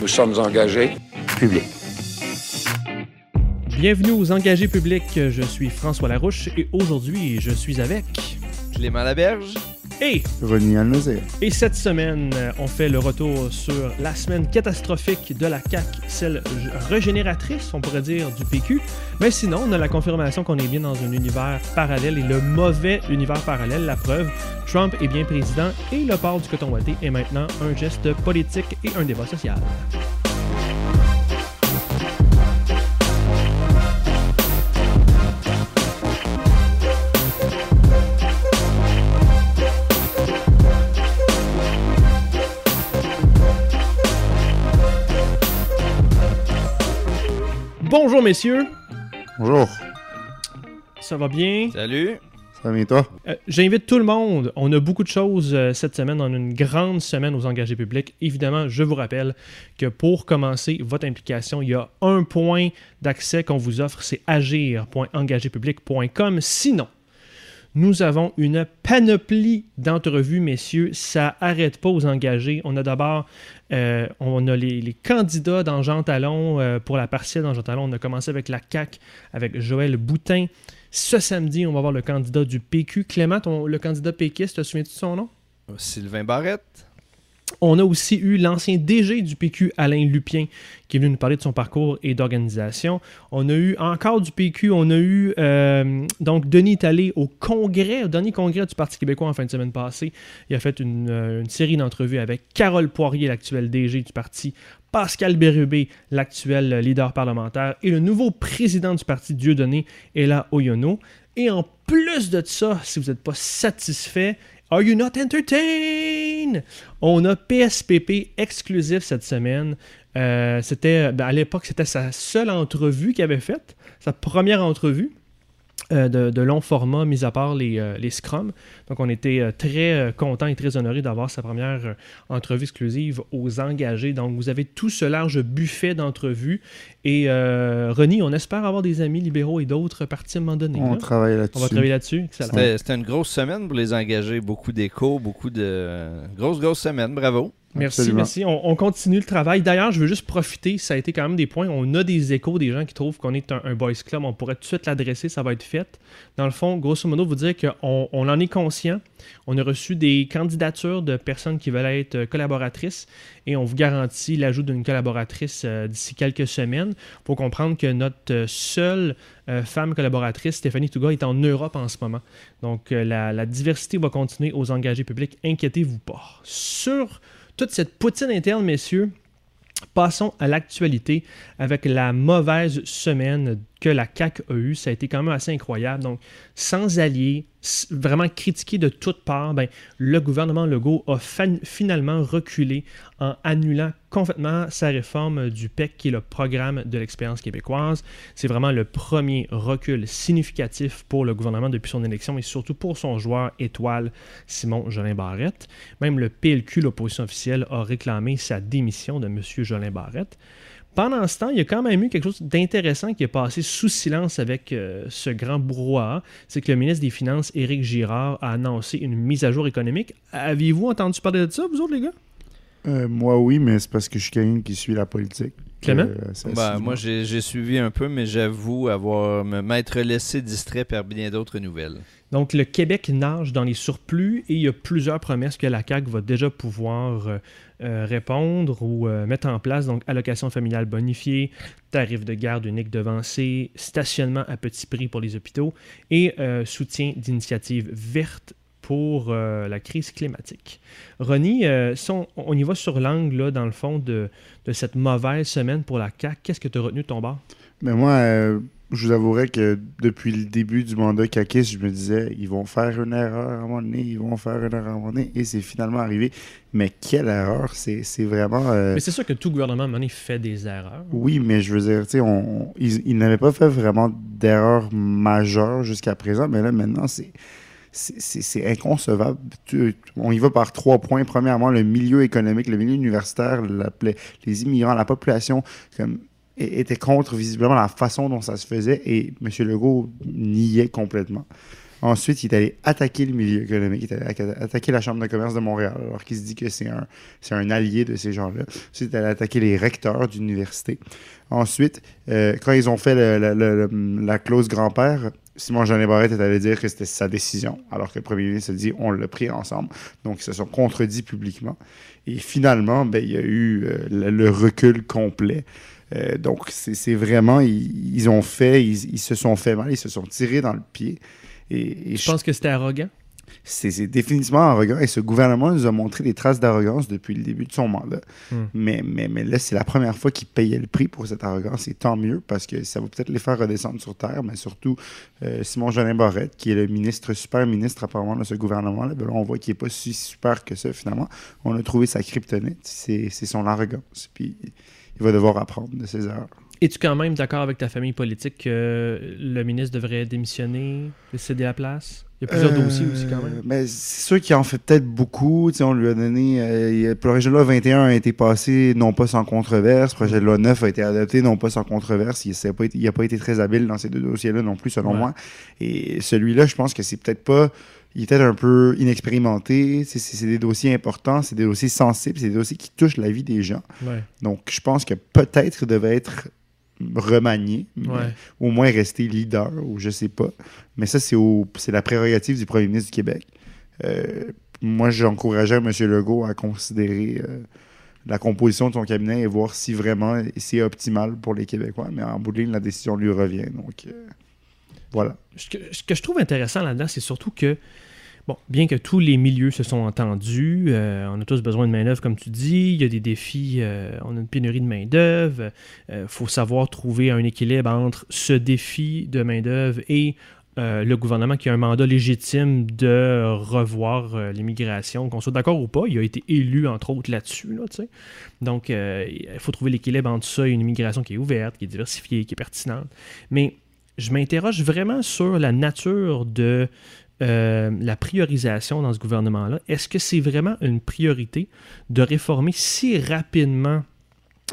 Nous sommes engagés. Public. Bienvenue aux Engagés publics. Je suis François Larouche et aujourd'hui, je suis avec. Clément Laberge. Et, René Almezir. et cette semaine, euh, on fait le retour sur la semaine catastrophique de la CAQ, celle régénératrice, on pourrait dire, du PQ. Mais sinon, on a la confirmation qu'on est bien dans un univers parallèle et le mauvais univers parallèle. La preuve, Trump est bien président et le port du coton ouaté est maintenant un geste politique et un débat social. Bonjour messieurs, Bonjour. ça va bien? Salut. Ça va bien toi? Euh, J'invite tout le monde. On a beaucoup de choses euh, cette semaine. On a une grande semaine aux engagés publics. Évidemment, je vous rappelle que pour commencer votre implication, il y a un point d'accès qu'on vous offre, c'est agir.engagépublic.com. Sinon, nous avons une panoplie d'entrevues, messieurs. Ça arrête pas aux engagés. On a d'abord, euh, on a les, candidats dans Jean Talon euh, pour la partielle dans Jean Talon. On a commencé avec la CAC, avec Joël Boutin. Ce samedi, on va voir le candidat du PQ. Clément, le candidat péquiste, te souviens-tu de son nom? Sylvain Barrette. On a aussi eu l'ancien DG du PQ, Alain Lupien, qui est venu nous parler de son parcours et d'organisation. On a eu encore du PQ, on a eu euh, donc Denis Talé au congrès, au dernier congrès du Parti québécois en fin de semaine passée. Il a fait une, euh, série d'entrevues avec Carole Poirier, l'actuel DG du parti, Pascal Bérubé, l'actuel leader parlementaire, et le nouveau président du parti, Dieudonné, Ella Oyono. Et en plus de ça, si vous n'êtes pas satisfait, Are you not entertained? On a PSPP exclusif cette semaine. Euh, c'était, ben, à l'époque, c'était sa seule entrevue qu'il avait faite, sa première entrevue euh, de, de long format, mis à part les, euh, les scrums. Donc, on était euh, très euh, contents et très honorés d'avoir sa première euh, entrevue exclusive aux engagés. Donc, vous avez tout ce large buffet d'entrevues. Et euh, Ronnie, on espère avoir des amis libéraux et d'autres partis à un moment donné. On là. travaille là-dessus. On va travailler là-dessus. C'était c'était une grosse semaine pour les engager. Beaucoup d'échos, beaucoup de. Grosse, grosse semaine. Bravo. Merci, Absolument. merci. On, on continue le travail. D'ailleurs, je veux juste profiter, ça a été quand même des points. On a des échos des gens qui trouvent qu'on est un, un boys club. On pourrait tout de suite l'adresser, ça va être fait. Dans le fond, grosso modo, vous dire qu'on on en est conscient. On a reçu des candidatures de personnes qui veulent être euh, collaboratrices et on vous garantit l'ajout d'une collaboratrice euh, d'ici quelques semaines. Il faut comprendre que notre euh, seule euh, femme collaboratrice, Stéphanie Touga, est en Europe en ce moment. Donc, euh, la, la diversité va continuer aux engagés publics. Inquiétez-vous pas. Sur toute cette poutine interne, messieurs, passons à l'actualité avec la mauvaise semaine que la CAQ a eue. Ça a été quand même assez incroyable. Donc, sans alliés, vraiment critiqué de toutes parts, ben, le gouvernement Legault a finalement reculé en annulant complètement sa réforme du PEC, qui est le programme de l'expérience québécoise. C'est vraiment le premier recul significatif pour le gouvernement depuis son élection et surtout pour son joueur étoile, Simon Jolin Barrette. Même le PLQ, l'opposition officielle, a réclamé sa démission de M. Jolin Barrette. Pendant ce temps, il y a quand même eu quelque chose d'intéressant qui est passé sous silence avec euh, ce grand brouhaha. C'est que le ministre des Finances, Éric Girard, a annoncé une mise à jour économique. Aviez-vous entendu parler de ça, vous autres, les gars? Euh, moi, oui, mais c'est parce que je suis quelqu'un qui suit la politique. Clément? Euh, Ben, assidûment. moi, j'ai suivi un peu, mais j'avoue avoir me- m'être laissé distrait par bien d'autres nouvelles. Donc, le Québec nage dans les surplus et il y a plusieurs promesses que la CAQ va déjà pouvoir euh, euh, répondre ou euh, mettre en place. Donc, allocation familiale bonifiée, tarif de garde unique devancé, stationnement à petit prix pour les hôpitaux et euh, soutien d'initiatives vertes pour euh, la crise climatique. Ronnie, euh, si on, on y va sur l'angle, là, dans le fond, de, de cette mauvaise semaine pour la CAQ, qu'est-ce que tu as retenu de ton bar? Mais moi, euh, je vous avouerai que depuis le début du mandat CAQIS, je me disais, ils vont faire une erreur à un moment donné, ils vont faire une erreur à un moment donné, et c'est finalement arrivé. Mais quelle erreur! C'est vraiment... Mais c'est sûr que tout gouvernement, à un moment donné, fait des erreurs. Oui, mais je veux dire, tu sais, on, ils, ils n'avaient pas fait vraiment d'erreur majeure jusqu'à présent, mais là, maintenant, c'est. C'est inconcevable. On y va par trois points. Premièrement, le milieu économique, le milieu universitaire, les, immigrants, la population comme, était contre visiblement la façon dont ça se faisait et M. Legault niait complètement. Ensuite, il est allé attaquer le milieu économique, il est allé attaquer la Chambre de commerce de Montréal, alors qu'il se dit que c'est un, un allié de ces gens-là. Ensuite, il est allé attaquer les recteurs d'université. Ensuite, euh, quand ils ont fait la clause grand-père, Simon Jean Barrette est allé dire que c'était sa décision, alors que le premier ministre a dit on l'a pris ensemble. Donc, ils se sont contredits publiquement. Et finalement, ben, il y a eu euh, le, recul complet. Euh, donc, c'est vraiment, ils, ont fait, ils, se sont fait mal, ils se sont tirés dans le pied. Et, je pense que c'était arrogant? C'est définitivement arrogant. Et ce gouvernement nous a montré des traces d'arrogance depuis le début de son mandat. Hmm. Mais, mais, mais là, c'est la première fois qu'ils payaient le prix pour cette arrogance. Et tant mieux, parce que ça va peut-être les faire redescendre sur Terre. Mais surtout, euh, Simon Jeanin Barrette, qui est le ministre, super ministre apparemment de ce gouvernement-là, ben là, on voit qu'il n'est pas si super que ça, finalement. On a trouvé sa kryptonite. C'est son arrogance. Puis il va devoir apprendre de ses erreurs. Es-tu quand même d'accord avec ta famille politique que le ministre devrait démissionner, céder la place? Il y a plusieurs dossiers aussi quand même. Mais euh, ben, c'est sûr qu'il en fait peut-être beaucoup. on lui a donné. Euh, le projet de loi 21 a été passé non pas sans controverse. Le projet de loi 9 a été adopté non pas sans controverse. Il n'a pas, été, pas été très habile dans ces deux dossiers-là non plus, selon moi. Et celui-là, je pense que c'est peut-être pas. Il est peut-être un peu inexpérimenté. C'est des dossiers importants, c'est des dossiers sensibles, c'est des dossiers qui touchent la vie des gens. Donc, je pense que peut-être devait être remanier, au moins rester leader, ou je sais pas. Mais ça, c'est la prérogative du premier ministre du Québec. Euh, moi, j'encourageais M. Legault à considérer euh, la composition de son cabinet et voir si vraiment c'est optimal pour les Québécois. Mais en bout de ligne, la décision lui revient. Donc, euh, voilà. Ce que, ce que, je trouve intéressant là-dedans, c'est surtout que Bon, bien que tous les milieux se sont entendus, euh, on a tous besoin de main-d'œuvre, comme tu dis. Il y a des défis, euh, on a une pénurie de main-d'œuvre. Il euh, faut savoir trouver un équilibre entre ce défi de main-d'œuvre et le gouvernement qui a un mandat légitime de revoir l'immigration, qu'on soit d'accord ou pas. Il a été élu, entre autres, là-dessus. Donc, il faut trouver l'équilibre entre ça et une immigration qui est ouverte, qui est diversifiée, qui est pertinente. Mais je m'interroge vraiment sur la nature de euh, la priorisation dans ce gouvernement-là. Est-ce que c'est vraiment une priorité de réformer si rapidement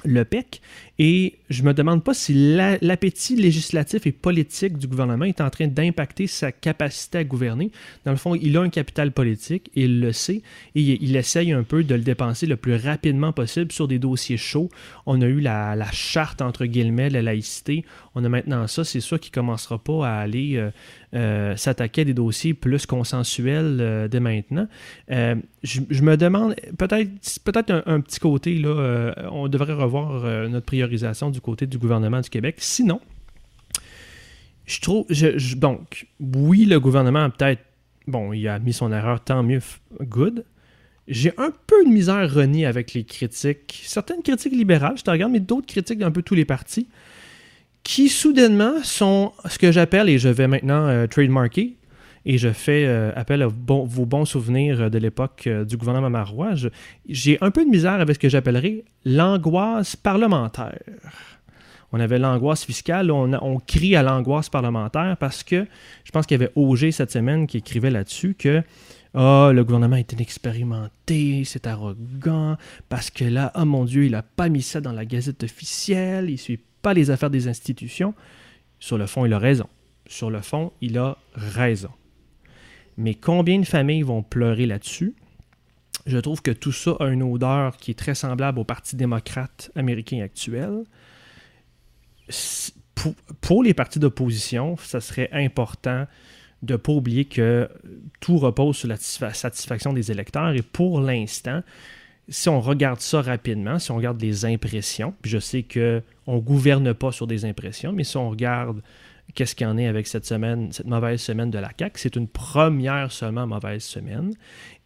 le PEC et je me demande pas si l'appétit législatif et politique du gouvernement est en train d'impacter sa capacité à gouverner. Dans le fond, il a un capital politique, il le sait, et il, essaye un peu de le dépenser le plus rapidement possible sur des dossiers chauds. On a eu la, charte, entre guillemets, la laïcité. On a maintenant ça. C'est sûr qu'il ne commencera pas à aller euh, euh, s'attaquer à des dossiers plus consensuels euh, dès maintenant. Je, me demande, peut-être peut-être un, petit côté, là, on devrait revoir notre priorité du côté du gouvernement du Québec. Sinon, je trouve. donc, oui, le gouvernement a peut-être. Bon, il a mis son erreur, tant mieux, good. J'ai un peu de misère renier avec les critiques, certaines critiques libérales, je te regarde, mais d'autres critiques d'un peu tous les partis, qui soudainement sont ce que j'appelle, et je vais maintenant euh, trademarker, et je fais euh, appel à vos bons souvenirs de l'époque euh, du gouvernement marois. J'ai un peu de misère avec ce que j'appellerais l'angoisse parlementaire. On avait l'angoisse fiscale, on, crie à l'angoisse parlementaire parce que je pense qu'il y avait Auger cette semaine qui écrivait là-dessus que oh, le gouvernement est inexpérimenté, c'est arrogant, parce que là, oh mon Dieu, il n'a pas mis ça dans la gazette officielle, il suit pas les affaires des institutions. Sur le fond, il a raison. Sur le fond, il a raison. Mais combien de familles vont pleurer là-dessus? Je trouve que tout ça a une odeur qui est très semblable au Parti démocrate américain actuel. Pour, les partis d'opposition, ça serait important de ne pas oublier que tout repose sur la satisfaction des électeurs. Et pour l'instant, si on regarde ça rapidement, si on regarde les impressions, puis je sais qu'on ne gouverne pas sur des impressions, mais si on regarde qu'est-ce qu'il y en est avec cette semaine, cette mauvaise semaine de la CAQ. C'est une première seulement mauvaise semaine.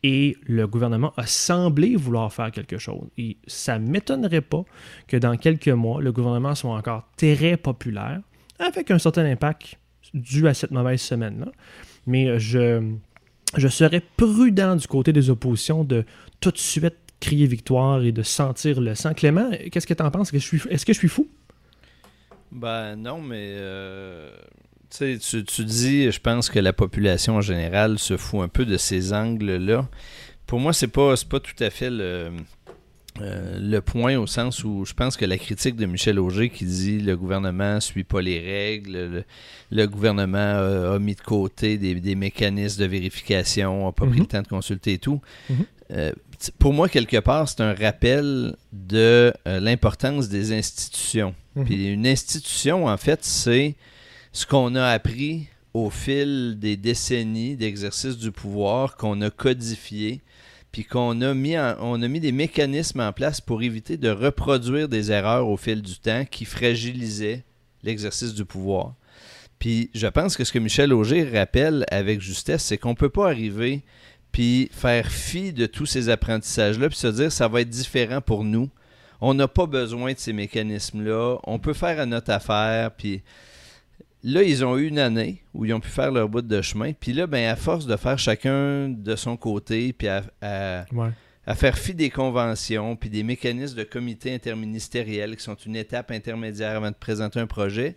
Et le gouvernement a semblé vouloir faire quelque chose. Et ça ne m'étonnerait pas que dans quelques mois, le gouvernement soit encore très populaire, avec un certain impact dû à cette mauvaise semaine-là. Mais je, je serais prudent du côté des oppositions de tout de suite crier victoire et de sentir le sang. Clément, qu'est-ce que tu en penses? Est-ce que je suis fou? Ben non, mais euh, tu, tu dis, je pense que la population en général se fout un peu de ces angles-là. Pour moi, c'est pas, pas tout à fait le, euh, le point au sens où je pense que la critique de Michel Auger qui dit le gouvernement ne suit pas les règles, le, gouvernement a, mis de côté des, mécanismes de vérification, n'a pas pris Mhm. le temps de consulter et tout. Mhm. Euh, pour moi, quelque part, c'est un rappel de euh, l'importance des institutions. Mhm. Puis une institution, en fait, c'est ce qu'on a appris au fil des décennies d'exercice du pouvoir, qu'on a codifié, puis qu'on a mis en- on a mis des mécanismes en place pour éviter de reproduire des erreurs au fil du temps qui fragilisaient l'exercice du pouvoir. Puis je pense que ce que Michel Auger rappelle avec justesse, c'est qu'on peut pas arriver puis faire fi de tous ces apprentissages-là, puis se dire ça va être différent pour nous. On n'a pas besoin de ces mécanismes-là. On peut faire à notre affaire, puis là, ils ont eu une année où ils ont pu faire leur bout de chemin. Puis là, ben, à force de faire chacun de son côté, puis à, à- Ouais. à faire fi des conventions, puis des mécanismes de comité interministériel qui sont une étape intermédiaire avant de présenter un projet,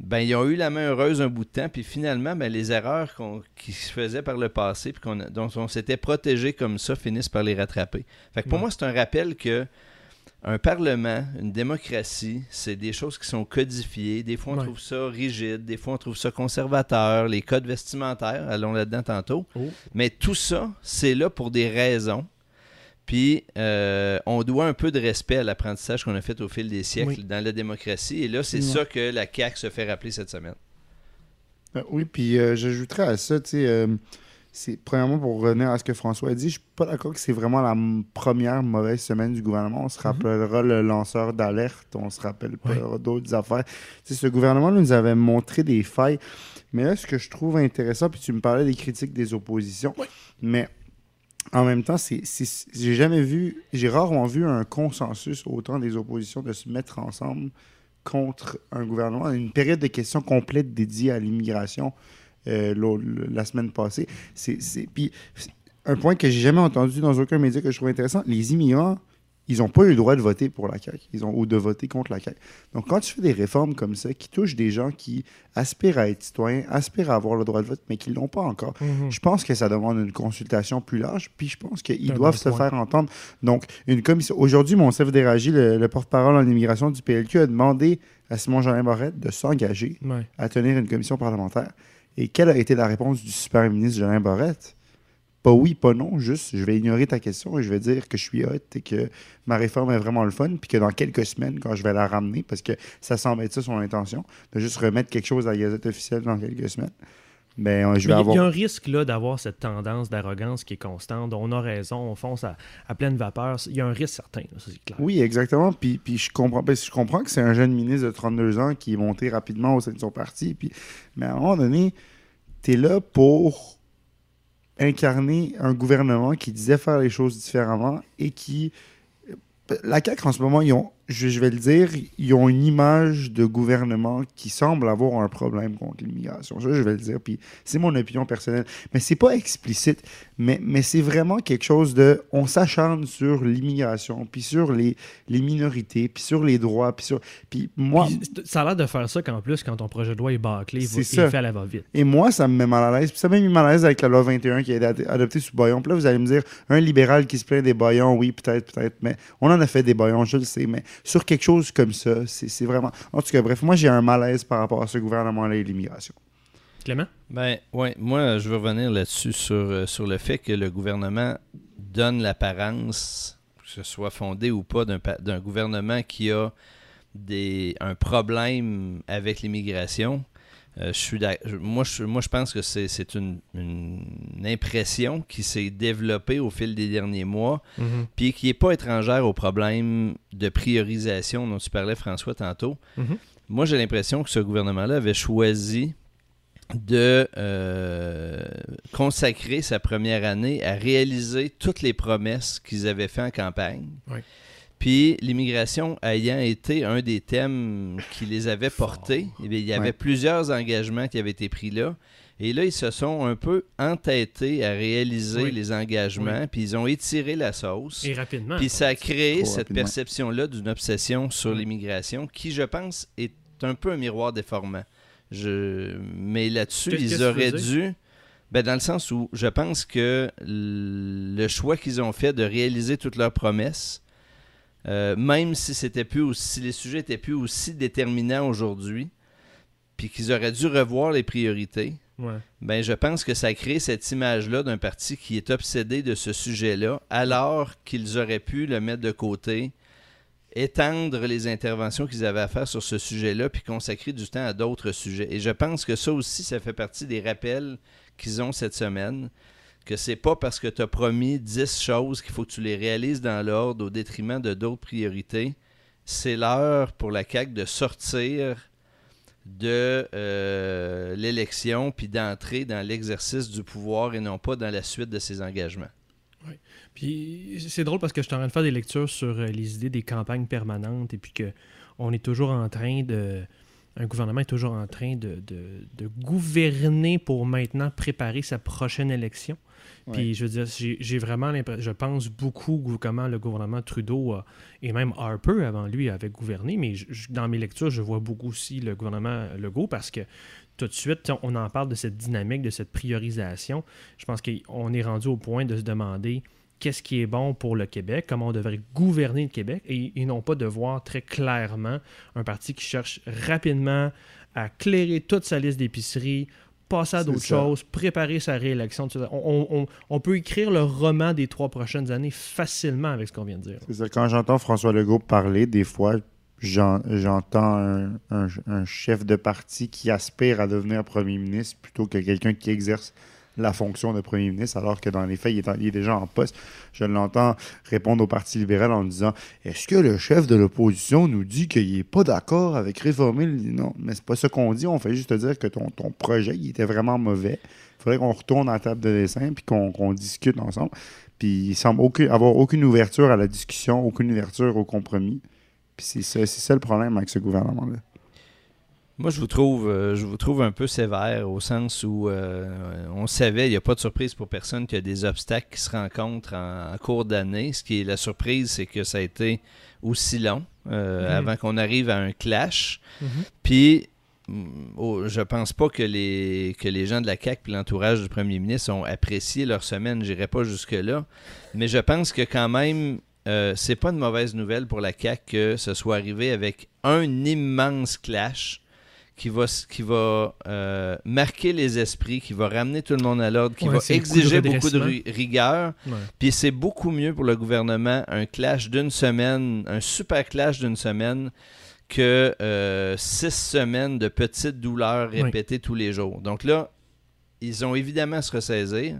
ben, ils ont eu la main heureuse un bout de temps, puis finalement, ben, les erreurs qu'on- qui se faisaient par le passé, puis dont on s'était protégé comme ça, finissent par les rattraper. Fait que pour Ouais. moi, c'est un rappel que un parlement, une démocratie, c'est des choses qui sont codifiées. Des fois, on Ouais. trouve ça rigide, des fois, on trouve ça conservateur, les codes vestimentaires, allons là-dedans tantôt. Oh. Mais tout ça, c'est là pour des raisons. Puis, euh, on doit un peu de respect à l'apprentissage qu'on a fait au fil des siècles Oui. dans la démocratie. Et là, c'est ça que la CAQ se fait rappeler cette semaine. Euh, oui, puis euh, j'ajouterais à ça, tu sais, euh, c'est premièrement pour revenir à ce que François a dit, je suis pas d'accord que c'est vraiment la m- première mauvaise semaine du gouvernement. On se rappellera le lanceur d'alerte, on se rappelle pas d'autres affaires. Tu sais, ce gouvernement nous avait montré des failles. Mais là, ce que je trouve intéressant, puis tu me parlais des critiques des oppositions, mais en même temps, j'ai jamais vu, j'ai rarement vu un consensus autant des oppositions de se mettre ensemble contre un gouvernement. Une période de questions complète dédiée à l'immigration euh, la semaine passée. C'est, puis, un point que j'ai jamais entendu dans aucun média que je trouve intéressant, les immigrants, ils n'ont pas eu le droit de voter pour la CAQ, ils ont, ou de voter contre la CAQ. Donc, quand tu fais des réformes comme ça, qui touchent des gens qui aspirent à être citoyens, aspirent à avoir le droit de vote, mais qui ne l'ont pas encore, Mhm. je pense que ça demande une consultation plus large, puis je pense qu'ils doivent se point. faire entendre. Donc, une commission. Aujourd'hui, mon chef Déragi, le, le porte-parole en immigration du PLQ, a demandé à Simon-Jean Barrette de s'engager Ouais. à tenir une commission parlementaire. Et quelle a été la réponse du super ministre Jolin Barrette? Pas oui, pas non, juste je vais ignorer ta question et je vais dire que je suis hot et que ma réforme est vraiment le fun, puis que dans quelques semaines, quand je vais la ramener, parce que ça semble être ça son intention, de juste remettre quelque chose à la Gazette officielle dans quelques semaines, ben, euh, je vais Mais il y a- avoir. Il y a un risque là d'avoir cette tendance d'arrogance qui est constante. On a raison, on fonce à, à pleine vapeur. Il y a un risque certain, là, ça clair. Oui, exactement. Puis, puis je comprends que je comprends que c'est un jeune ministre de 32 ans qui est monté rapidement au sein de son parti. Puis, mais à un moment donné, tu es là pour incarner un gouvernement qui disait faire les choses différemment et qui. La CAQ, en ce moment, ils ont, je, je vais le dire, ils ont une image de gouvernement qui semble avoir un problème contre l'immigration. Ça, je vais le dire. Puis c'est mon opinion personnelle. Mais c'est pas explicite. Mais, mais c'est vraiment quelque chose de. On s'acharne sur l'immigration, puis sur les, les minorités, puis sur les droits, puis sur. Puis moi. Puis, ça a l'air de faire ça qu'en plus, quand ton projet de loi est bâclé, il, va- il fait à la va-vite. Et moi, ça me met mal à l'aise. Puis ça m'a mis mal à l'aise avec la loi 21 qui a été ad- adoptée sous Bayon. Puis là, vous allez me dire, un libéral qui se plaint des Bayons, oui, peut-être, peut-être. Mais on en a fait des Bayons, je le sais. Mais sur quelque chose comme ça, c'est vraiment. En tout cas, bref, moi, j'ai un malaise par rapport à ce gouvernement-là et l'immigration. Clément? Ben, ouais, moi, je veux revenir là-dessus sur, euh, sur le fait que le gouvernement donne l'apparence, que ce soit fondé ou pas, d'un pa- d'un gouvernement qui a des, un problème avec l'immigration. Euh, je suis moi, je, moi, je pense que c'est une, une impression qui s'est développée au fil des derniers mois, Mhm. puis qui n'est pas étrangère au problème de priorisation dont tu parlais, François, tantôt. Mhm. Moi, j'ai l'impression que ce gouvernement-là avait choisi de euh, consacrer sa première année à réaliser toutes les promesses qu'ils avaient fait en campagne. Oui. Puis l'immigration ayant été un des thèmes qui les avait portés, eh bien, il y avait Ouais. plusieurs engagements qui avaient été pris là. Et là, ils se sont un peu entêtés à réaliser Oui. les engagements, puis ils ont étiré la sauce. Et rapidement. Puis ça a créé cette perception-là d'une obsession sur l'immigration qui, je pense, est un peu un miroir déformant. Je... Mais là-dessus, ils auraient dû... Ben, dans le sens où je pense que le choix qu'ils ont fait de réaliser toutes leurs promesses Euh, même si c'était plus aussi, si les sujets étaient plus aussi déterminants aujourd'hui, puis qu'ils auraient dû revoir les priorités, Ouais. ben je pense que ça crée cette image-là d'un parti qui est obsédé de ce sujet-là, alors qu'ils auraient pu le mettre de côté, étendre les interventions qu'ils avaient à faire sur ce sujet-là, puis consacrer du temps à d'autres sujets. Et je pense que ça aussi, ça fait partie des rappels qu'ils ont cette semaine, que c'est pas parce que tu as promis 10 choses qu'il faut que tu les réalises dans l'ordre au détriment de d'autres priorités. C'est l'heure pour la CAQ de sortir de euh, l'élection puis d'entrer dans l'exercice du pouvoir et non pas dans la suite de ses engagements. Puis c'est drôle parce que je suis en train de faire des lectures sur euh, les idées des campagnes permanentes et puis que on est toujours en train de. Un gouvernement est toujours en train de, de- de gouverner pour maintenant préparer sa prochaine élection. Puis je veux dire, j'ai j'ai vraiment l'impression, je pense beaucoup comment le gouvernement Trudeau a- et même Harper avant lui avait gouverné, mais je- dans mes lectures, je vois beaucoup aussi le gouvernement Legault parce que tout de suite, on en parle de cette dynamique, de cette priorisation. Je pense qu'on est rendu au point de se demander qu'est-ce qui est bon pour le Québec, comment on devrait gouverner le Québec, et, et non pas de voir très clairement un parti qui cherche rapidement à clairer toute sa liste d'épiceries, passer à d'autres choses, préparer sa réélection. tout ça. On, on- peut écrire le roman des trois prochaines années facilement avec ce qu'on vient de dire. C'est ça. Quand j'entends François Legault parler, des fois, j'en- j'entends un, un- un chef de parti qui aspire à devenir premier ministre plutôt que quelqu'un qui exerce la fonction de premier ministre, alors que dans les faits, il est, déjà en poste. Je l'entends répondre au Parti libéral en disant Est-ce que le chef de l'opposition nous dit qu'il n'est pas d'accord avec réformer le. Non, mais c'est pas ça qu'on dit. On fait juste te dire que ton, projet, il était vraiment mauvais. Il faudrait qu'on retourne à la table de dessin puis qu'on discute ensemble. Puis il semble avoir aucune ouverture à la discussion, aucune ouverture au compromis. Puis c'est ça, ça le problème avec ce gouvernement-là. Moi, je vous trouve, euh, je vous trouve un peu sévère au sens où euh, on savait, il n'y a pas de surprise pour personne qu'il y a des obstacles qui se rencontrent en, en cours d'année. Ce qui est la surprise, c'est que ça a été aussi long euh, Mhm. avant qu'on arrive à un clash. Puis, mm, oh, je pense pas que les, que les gens de la CAQ et l'entourage du premier ministre ont apprécié leur semaine. J'irai pas jusque-là. Mais je pense que quand même, euh, c'est pas une mauvaise nouvelle pour la CAQ que ce soit arrivé avec un immense clash qui va, qui va euh, marquer les esprits, qui va ramener tout le monde à l'ordre, qui Ouais, va de exiger beaucoup de rigueur. Ouais. Puis c'est beaucoup mieux pour le gouvernement un clash d'une semaine, un super clash d'une semaine, que euh, six semaines de petites douleurs répétées tous les jours. Donc là, ils ont évidemment à se ressaisir,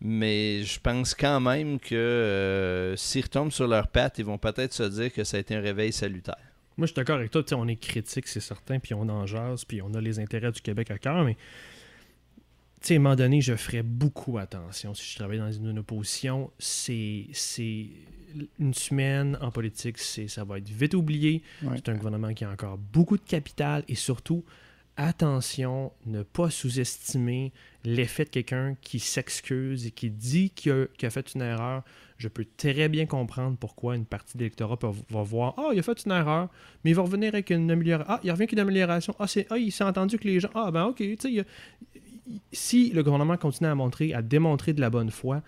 mais je pense quand même que euh, s'ils retombent sur leurs pattes, ils vont peut-être se dire que ça a été un réveil salutaire. Moi, je suis d'accord avec toi. On est critique, c'est certain, puis on en jase, puis on a les intérêts du Québec à cœur, mais à un moment donné, je ferais beaucoup attention. Si je travaillais dans une opposition, c'est c'est une semaine en politique, c'est ça va être vite oublié. Ouais. C'est un gouvernement qui a encore beaucoup de capital et surtout, attention, ne pas sous-estimer l'effet de quelqu'un qui s'excuse et qui dit qu'il a, qu'il a fait une erreur. Je peux très bien comprendre pourquoi une partie de l'électorat va voir Ah, il a fait une erreur, mais il va revenir avec une amélioration. Ah, il revient avec une amélioration. Ah, c'est, ah il s'est entendu que les gens. Ah, ben ok, tu sais, si le gouvernement continue à montrer, à démontrer de la bonne foi,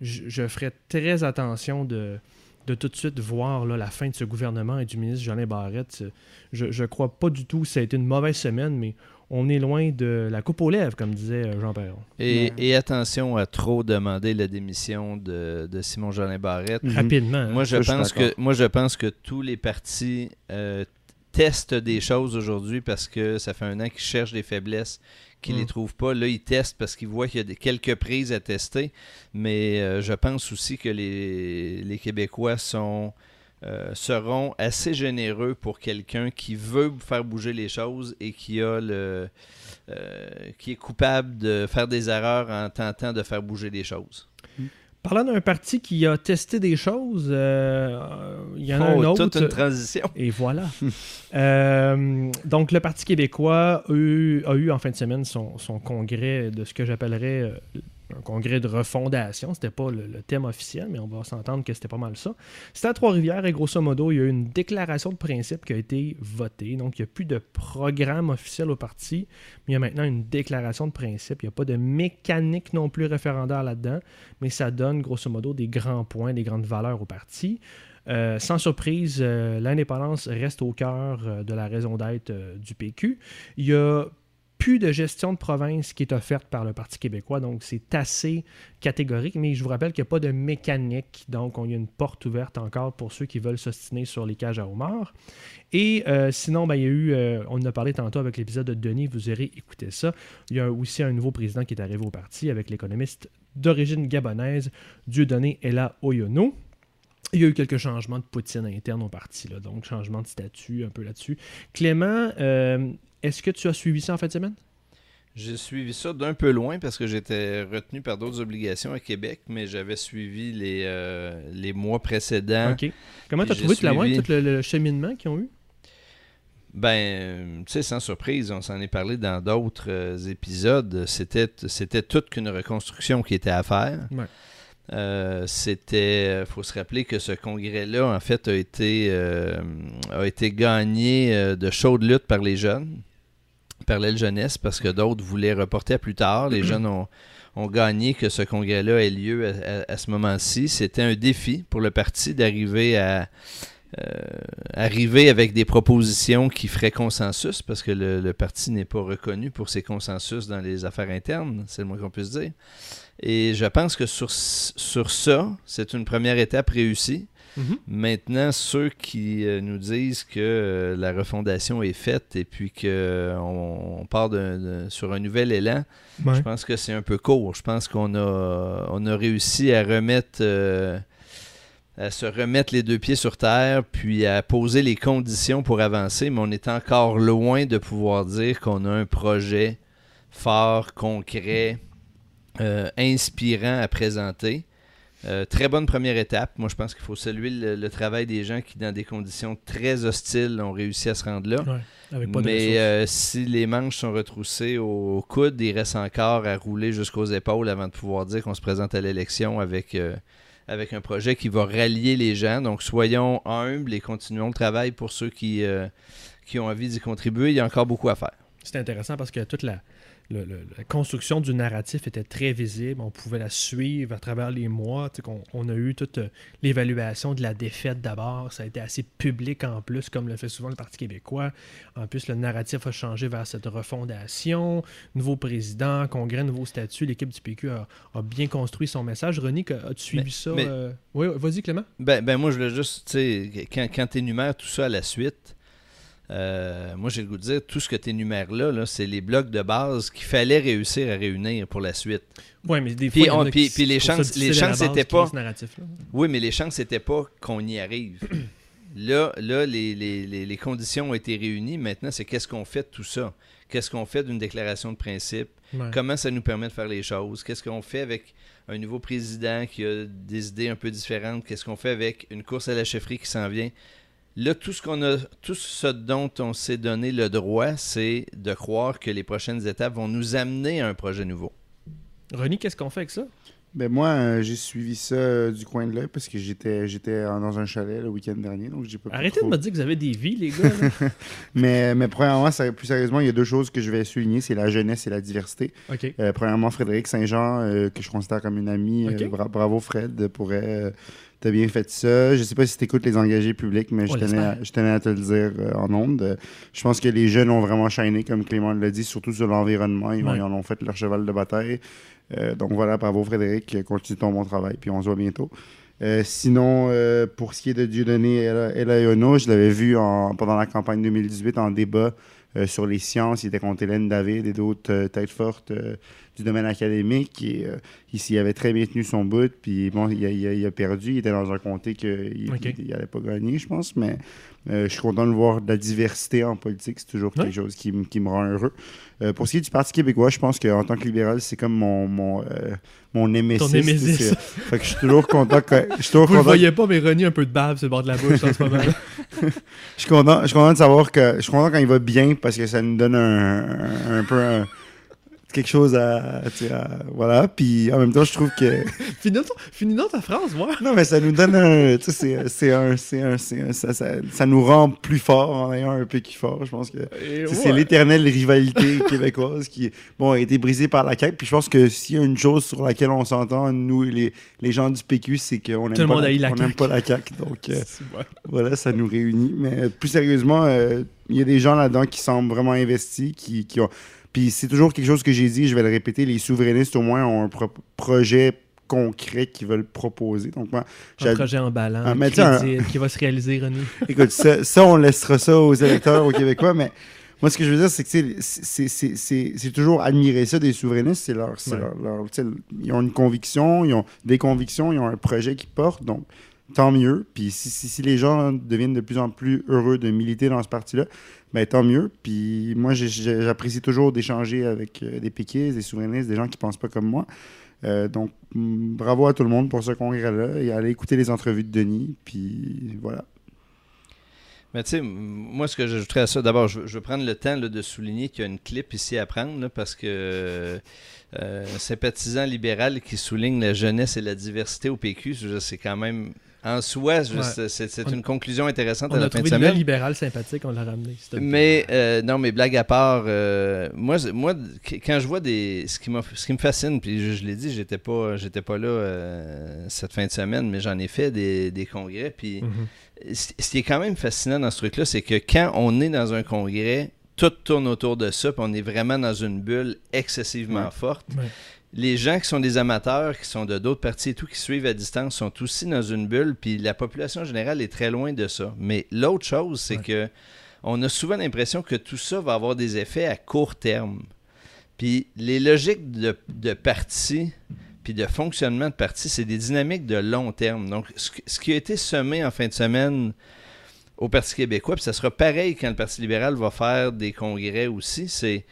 je, ferai très attention de, de tout de suite voir la fin de ce gouvernement et du ministre Jolin Barrette. Je, je crois pas du tout que ça a été une mauvaise semaine, mais on est loin de la coupe aux lèvres, comme disait euh, Jean Perron. Et, Ouais. et attention à trop demander la démission de, de Simon Jolin Barrette. Mhm. Rapidement. hein. Moi, je pense que moi, je pense que tous les partis euh, testent des choses aujourd'hui parce que ça fait un an qu'ils cherchent des faiblesses, qu'ils Mm. les trouvent pas. Là, ils testent parce qu'ils voient qu'il y a des, quelques prises à tester. Mais euh, je pense aussi que les, les Québécois sont euh, seront assez généreux pour quelqu'un qui veut faire bouger les choses et qui a le euh, qui est coupable de faire des erreurs en tentant de faire bouger les choses. Parlant d'un parti qui a testé des choses, euh, il y en a Oh, un autre. toute une transition. Et voilà. Euh, donc, le Parti québécois a eu, a eu en fin de semaine son, son congrès de ce que j'appellerais un congrès de refondation. C'était pas le, thème officiel, mais on va s'entendre que c'était pas mal ça. C'était à Trois-Rivières et grosso modo, il y a eu une déclaration de principe qui a été votée. Donc, il n'y a plus de programme officiel au parti, mais il y a maintenant une déclaration de principe. Il n'y a pas de mécanique non plus référendaire là-dedans, mais ça donne grosso modo des grands points, des grandes valeurs au parti. Euh, sans surprise, euh, l'indépendance reste au cœur euh, de la raison d'être du PQ. Il y a plus de gestion de province qui est offerte par le Parti québécois, donc c'est assez catégorique, mais je vous rappelle qu'il n'y a pas de mécanique, donc on y a une porte ouverte encore pour ceux qui veulent s'ostiner sur les cages à homards. Et euh, sinon, ben, il y a eu, euh, on en a parlé tantôt avec l'épisode de Denis, vous aurez écouté ça. Il y a aussi un nouveau président qui est arrivé au parti avec l'économiste d'origine gabonaise, Dieudonné Ella Oyono. Il y a eu quelques changements de poutine interne au parti, donc changement de statut un peu là-dessus. Clément, euh, est-ce que tu as suivi ça en fin de semaine? J'ai suivi ça d'un peu loin parce que j'étais retenu par d'autres obligations à Québec, mais j'avais suivi les, euh, les mois précédents. OK. Comment tu as trouvé tout, la suivi. tout le, le cheminement qu'ils ont eu? Ben, tu sais, sans surprise, on s'en est parlé dans d'autres euh, épisodes. C'était, c'était toute qu'une reconstruction qui était à faire. Ouais. Euh, c'était, faut se rappeler que ce congrès-là, en fait, a été, euh, a été gagné euh, de chaude lutte par les jeunes, par l'aile jeunesse, parce que d'autres voulaient reporter à plus tard. Les jeunes ont, ont gagné que ce congrès-là ait lieu à, à- à ce moment-ci. C'était un défi pour le parti d'arriver à euh, arriver avec des propositions qui feraient consensus, parce que le, le parti n'est pas reconnu pour ses consensus dans les affaires internes, c'est le moins qu'on puisse dire. Et je pense que sur, sur ça, c'est une première étape réussie. Mhm. Maintenant, ceux qui euh, nous disent que euh, la refondation est faite et puis qu'on on part sur un nouvel élan, je pense que c'est un peu court. Je pense qu'on a, on a réussi à remettre, euh, à se remettre les deux pieds sur terre, puis à poser les conditions pour avancer, mais on est encore loin de pouvoir dire qu'on a un projet fort, concret, euh, inspirant à présenter. Euh, très bonne première étape. Moi, je pense qu'il faut saluer le, le travail des gens qui, dans des conditions très hostiles, ont réussi à se rendre là. Ouais, avec pas de Mais euh, si les manches sont retroussées au coude, il reste encore à rouler jusqu'aux épaules avant de pouvoir dire qu'on se présente à l'élection avec, euh, avec un projet qui va rallier les gens. Donc soyons humbles et continuons le travail pour ceux qui, qui ont envie d'y contribuer. Il y a encore beaucoup à faire. C'est intéressant parce que toute la, le- le- la construction du narratif était très visible. On pouvait la suivre à travers les mois. On, a eu toute euh, l'évaluation de la défaite d'abord. Ça a été assez public en plus, comme le fait souvent le Parti québécois. En plus, le narratif a changé vers cette refondation. Nouveau président, congrès, nouveau statut. L'équipe du PQ a, a bien construit son message. René, as-tu suivi Mais- ça? mais- euh? Oui, vas-y, Clément. Ben, ben moi, je voulais juste, tu sais, quand, quand tu énumères tout ça à la suite, euh, moi, j'ai le goût de dire, tout ce que tu énumères là, là c'est les blocs de base qu'il fallait réussir à réunir pour la suite. Oui, mais des Puis fois, on- puis- les chances- les chances pas-. Oui, mais les chances n'étaient pas qu'on y arrive. Là, là les, les- les- les conditions ont été réunies. Maintenant, c'est qu'est-ce qu'on fait de tout ça? Qu'est-ce qu'on fait d'une déclaration de principe? Ouais. Comment ça nous permet de faire les choses? Qu'est-ce qu'on fait avec un nouveau président qui a des idées un peu différentes? Qu'est-ce qu'on fait avec une course à la chefferie qui s'en vient? Là, tout ce qu'on a, tout ce dont on s'est donné le droit, c'est de croire que les prochaines étapes vont nous amener à un projet nouveau. René, qu'est-ce qu'on fait avec ça? Ben moi, euh, j'ai suivi ça euh, du coin de l'œil parce que j'étais j'étais dans un chalet le week-end dernier, donc j'ai pas Arrêtez trop- de me dire que vous avez des vies, les gars. Mais, mais premièrement, ça- plus sérieusement, il y a deux choses que je vais souligner, c'est la jeunesse et la diversité. OK. Euh, premièrement, Frédéric Saint-Jean, euh, que je considère comme une amie. Euh, bra- bravo Fred, pour euh, T'as bien fait ça. Je sais pas si tu écoutes les engagés publics, mais je tenais, à, l'espère. je tenais à te le dire euh, en ondes. Je pense que les jeunes ont vraiment shiné, comme Clément l'a dit, surtout sur l'environnement. Ils, ont- Ouais. ils en ont fait leur cheval de bataille. Euh, donc voilà, bravo Frédéric. Continue ton bon travail, puis on se voit bientôt. Euh, sinon, euh, pour ce qui est de Dieudonné Elayono, je l'avais vu en- pendant la campagne 2018 en débat euh, sur les sciences. Il était contre Hélène David et d'autres têtes fortes du domaine académique. Et, euh, ici, il avait très bien tenu son bout. Puis bon, il a, il a- il a perdu. Il était dans un comté qu'il n'allait pas gagner, je pense. Mais euh, je suis content de voir de la diversité en politique. C'est toujours Ouais. quelque chose qui, me rend heureux. Euh, pour ce qui est du Parti québécois, je pense qu'en tant que libéral, c'est comme mon, mon, mon némésis. Ton némésis. Fait que je suis toujours content. que- je suis toujours Vous le content voyez pas, mais René un peu de bave sur le bord de la bouche en ce moment. je suis content, je suis content de savoir que je suis content quand il va bien parce que ça nous donne un, un- un peu un- quelque chose à, Voilà. Puis en même temps, je trouve que. finis donc ta phrase, moi. Non, mais ça nous donne un. Tu sais, c'est un. C'est un, un ça, ça, ça, nous rend plus fort en ayant un peu qui fort. Je pense que c'est l'éternelle rivalité québécoise qui bon, a été brisée par la CAQ. Puis je pense que s'il y a une chose sur laquelle on s'entend, nous, les, les gens du PQ, c'est qu'on n'aime pas, la, on pas la CAQ. Donc euh, voilà, ça nous réunit. Mais plus sérieusement, euh, il y a des gens là-dedans qui semblent vraiment investis, qui, qui ont puis c'est toujours quelque chose que j'ai dit, je vais le répéter, les souverainistes au moins ont un projet concret qu'ils veulent proposer. Donc, moi, un projet emballant, qui va se réaliser, René. Écoute, ça, on laissera ça aux électeurs, aux Québécois, mais moi, ce que je veux dire, c'est que c'est toujours admirer ça des souverainistes. C'est leur, leur, ils ont une conviction, ils ont des convictions, ils ont un projet qui porte. Donc, tant mieux. Puis si, si, les gens deviennent de plus en plus heureux de militer dans ce parti-là, ben, tant mieux. Puis moi, j'apprécie toujours d'échanger avec euh, des péquistes, des souverainistes, des gens qui pensent pas comme moi. Euh, donc, bravo à tout le monde pour ce congrès-là et allez écouter les entrevues de Denis. Puis voilà. Mais tu sais, moi, ce que j'ajouterais à ça, d'abord, je, veux prendre le temps de souligner qu'il y a une clip ici à prendre parce que euh, un sympathisant libéral qui souligne la jeunesse et la diversité au PQ, c'est quand même en soi, c'est une conclusion intéressante à la fin de semaine. Libéral sympathique, on l'a ramené. Mais euh, non, mais blague à part, euh, moi, moi, quand je vois des, ce qui, ce qui me fascine, puis je, l'ai dit, j'étais pas, j'étais pas là euh, cette fin de semaine, mais j'en ai fait des, des congrès. Puis mhm. ce qui est quand même fascinant dans ce truc-là, c'est que quand on est dans un congrès, tout tourne autour de ça, puis on est vraiment dans une bulle excessivement forte les gens qui sont des amateurs, qui sont de d'autres partis et tout, qui suivent à distance, sont aussi dans une bulle, puis la population générale est très loin de ça. Mais l'autre chose, c'est que on a souvent l'impression que tout ça va avoir des effets à court terme. Puis les logiques de, de partis, puis de fonctionnement de partis, c'est des dynamiques de long terme. Donc, ce, qui a été semé en fin de semaine au Parti québécois, puis ça sera pareil quand le Parti libéral va faire des congrès aussi, c'est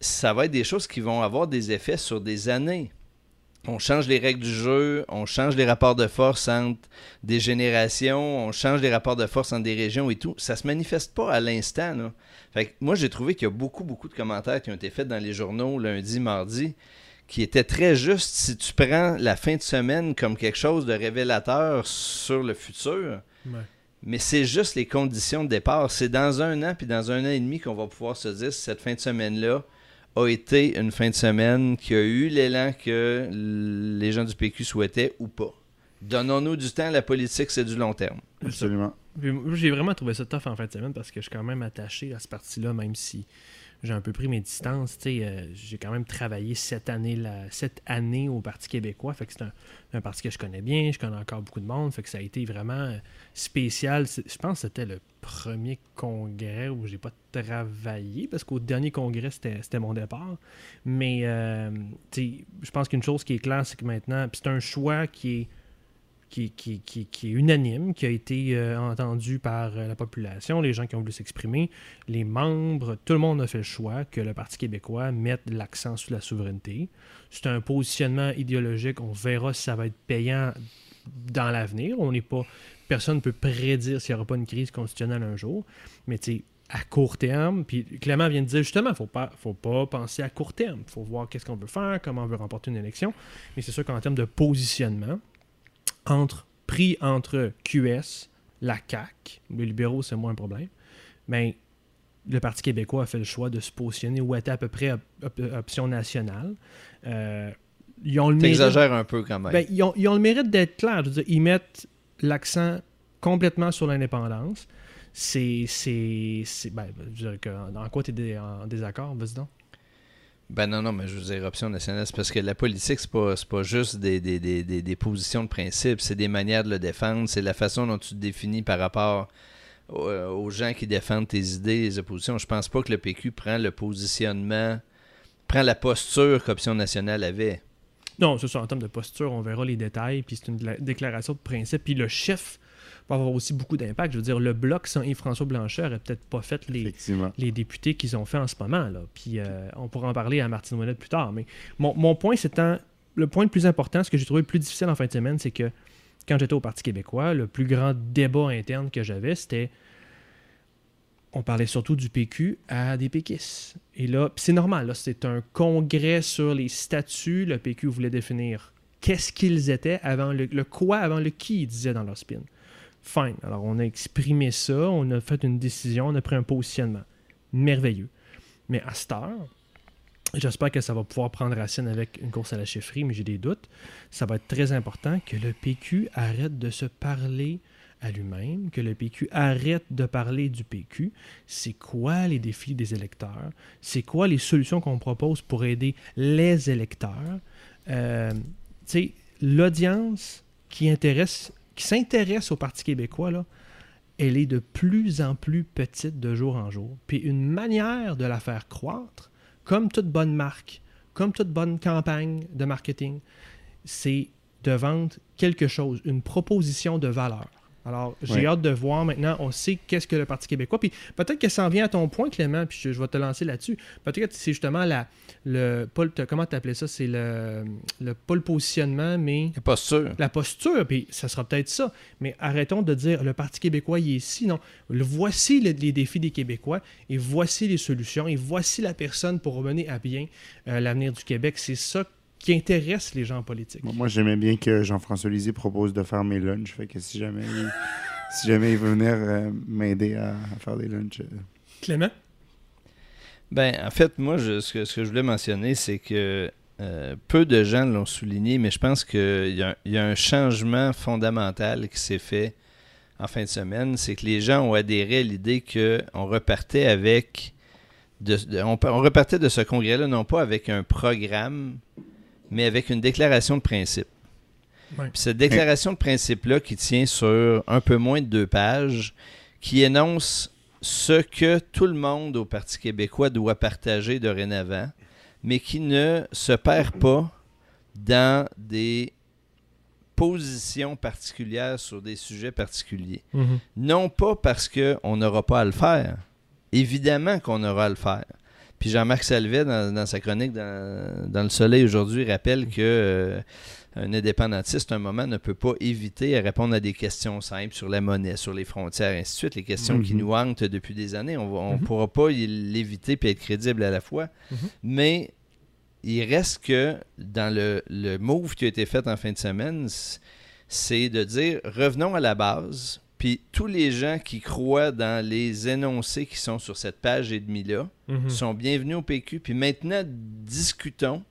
ça va être des choses qui vont avoir des effets sur des années. On change les règles du jeu, on change les rapports de force entre des générations, on change les rapports de force entre des régions et tout. Ça se manifeste pas à l'instant. Fait moi, j'ai trouvé qu'il y a beaucoup, beaucoup de commentaires qui ont été faits dans les journaux lundi, mardi, qui étaient très justes si tu prends la fin de semaine comme quelque chose de révélateur sur le futur. Mais c'est juste les conditions de départ. C'est dans un an puis dans un an et demi qu'on va pouvoir se dire cette fin de semaine-là a été une fin de semaine qui a eu l'élan que les gens du PQ souhaitaient ou pas. Donnons-nous du temps, la politique, c'est du long terme. Absolument. J'ai vraiment trouvé ça tough en fin de semaine parce que je suis quand même attaché à ce parti-là, même si j'ai un peu pris mes distances. Euh, j'ai quand même travaillé cette année, cette année au Parti québécois. Fait que c'est un, parti que je connais bien, je connais encore beaucoup de monde. Fait que ça a été vraiment euh, spécial. Je pense que c'était le premier congrès où j'ai pas travaillé, parce qu'au dernier congrès, c'était mon départ. Mais euh, je pense qu'une chose qui est claire, c'est que maintenant, c'est un choix qui est qui, est unanime, qui a été euh, entendu par euh, la population, les gens qui ont voulu s'exprimer, les membres, tout le monde a fait le choix que le Parti québécois mette l'accent sur la souveraineté. C'est un positionnement idéologique, on verra si ça va être payant dans l'avenir. On n'est pas. Personne ne peut prédire s'il n'y aura pas une crise constitutionnelle un jour. Mais tu sais, à court terme, puis Clément vient de dire justement, il ne faut pas, faut pas penser à court terme. Il faut voir qu'est-ce qu'on veut faire, comment on veut remporter une élection. Mais c'est sûr qu'en termes de positionnement, entre, pris entre QS, la CAQ, les libéraux, c'est moins un problème, mais le Parti québécois a fait le choix de se positionner ou était à peu près option nationale. Euh, ils ont le mérite, un peu quand même. Ben, ils, ont, le mérite d'être clairs. ils mettent l'accent complètement sur l'indépendance. C'est. Ben, je dirais que, en quoi tu es en désaccord, vas-y donc. Ben non, non, mais je veux dire, option nationale, c'est parce que la politique, c'est pas, pas juste des, des, des, des, positions de principe, c'est des manières de le défendre, c'est la façon dont tu te définis par rapport euh, aux, gens qui défendent tes idées, les oppositions. Je pense pas que le PQ prend le positionnement, prend la posture qu'Option nationale avait. Non, c'est ça, en termes de posture, on verra les détails, puis c'est une déclaration de principe, puis le chef va avoir aussi beaucoup d'impact. Je veux dire, le bloc sans Yves-François Blanchet n'aurait peut-être pas fait les, les députés qu'ils ont fait en ce moment. Là. Puis euh, on pourra en parler à Martine Ouellet plus tard. Mais mon, mon point, c'est le point le plus important, ce que j'ai trouvé le plus difficile en fin de semaine, c'est que quand j'étais au Parti québécois, le plus grand débat interne que j'avais, c'était on parlait surtout du PQ à des péquistes. Et là, c'est normal, c'est un congrès sur les statuts. Le PQ voulait définir qu'est-ce qu'ils étaient avant le, le, quoi avant le qui, ils disaient dans leur spin. Fine. Alors, on a exprimé ça, on a fait une décision, on a pris un positionnement. Merveilleux. Mais à cette heure, j'espère que ça va pouvoir prendre racine avec une course à la chefferie, mais j'ai des doutes. Ça va être très important que le PQ arrête de se parler à lui-même, que le PQ arrête de parler du PQ. C'est quoi les défis des électeurs? C'est quoi les solutions qu'on propose pour aider les électeurs? Euh, l'audience qui intéresse, qui s'intéresse au Parti québécois, elle est de plus en plus petite de jour en jour. Puis une manière de la faire croître, comme toute bonne marque, comme toute bonne campagne de marketing, c'est de vendre quelque chose, une proposition de valeur. Alors, j'ai hâte de voir maintenant. On sait qu'est-ce que le Parti québécois. Puis peut-être que ça en vient à ton point, Clément, puis je, vais te lancer là-dessus. Peut-être que c'est justement la, le. comment tu appelais ça? C'est le, le. Pas le positionnement, mais. La posture. La posture, puis ça sera peut-être ça. Mais arrêtons de dire le Parti québécois, il est ici. Non. voici les, défis des Québécois et voici les solutions et voici la personne pour mener à bien euh, l'avenir du Québec. C'est ça qui intéresse les gens politiques. Moi, j'aimais bien que Jean-François Lisée propose de faire mes lunchs. Fait que si jamais il, si jamais il veut venir euh, m'aider à, faire des lunchs. Euh. Clément? Ben, en fait, moi, je, ce, que, je voulais mentionner, c'est que euh, peu de gens l'ont souligné, mais je pense qu'il y, y, a un changement fondamental qui s'est fait en fin de semaine. C'est que les gens ont adhéré à l'idée qu'on repartait avec. De, on, on, repartait de ce congrès-là non pas avec un programme, mais avec une déclaration de principe. cette déclaration de principe-là qui tient sur un peu moins de deux pages, qui énonce ce que tout le monde au Parti québécois doit partager dorénavant, mais qui ne se perd pas dans des positions particulières sur des sujets particuliers. Mm-hmm. Non pas parce qu'on n'aura pas à le faire. Évidemment qu'on aura à le faire. Puis Jean-Marc Salvet, dans, sa chronique dans, Le Soleil aujourd'hui, rappelle que euh, un indépendantiste, un moment, ne peut pas éviter à répondre à des questions simples sur la monnaie, sur les frontières, et ainsi de suite, les questions qui mhm. nous hantent depuis des années. On ne mhm. pourra pas l'éviter et être crédible à la fois. Mhm. Mais il reste que dans le, le move qui a été fait en fin de semaine, c'est de dire revenons à la base, puis tous les gens qui croient dans les énoncés qui sont sur cette page et demie-là mhm. sont bienvenus au PQ. Puis maintenant, discutons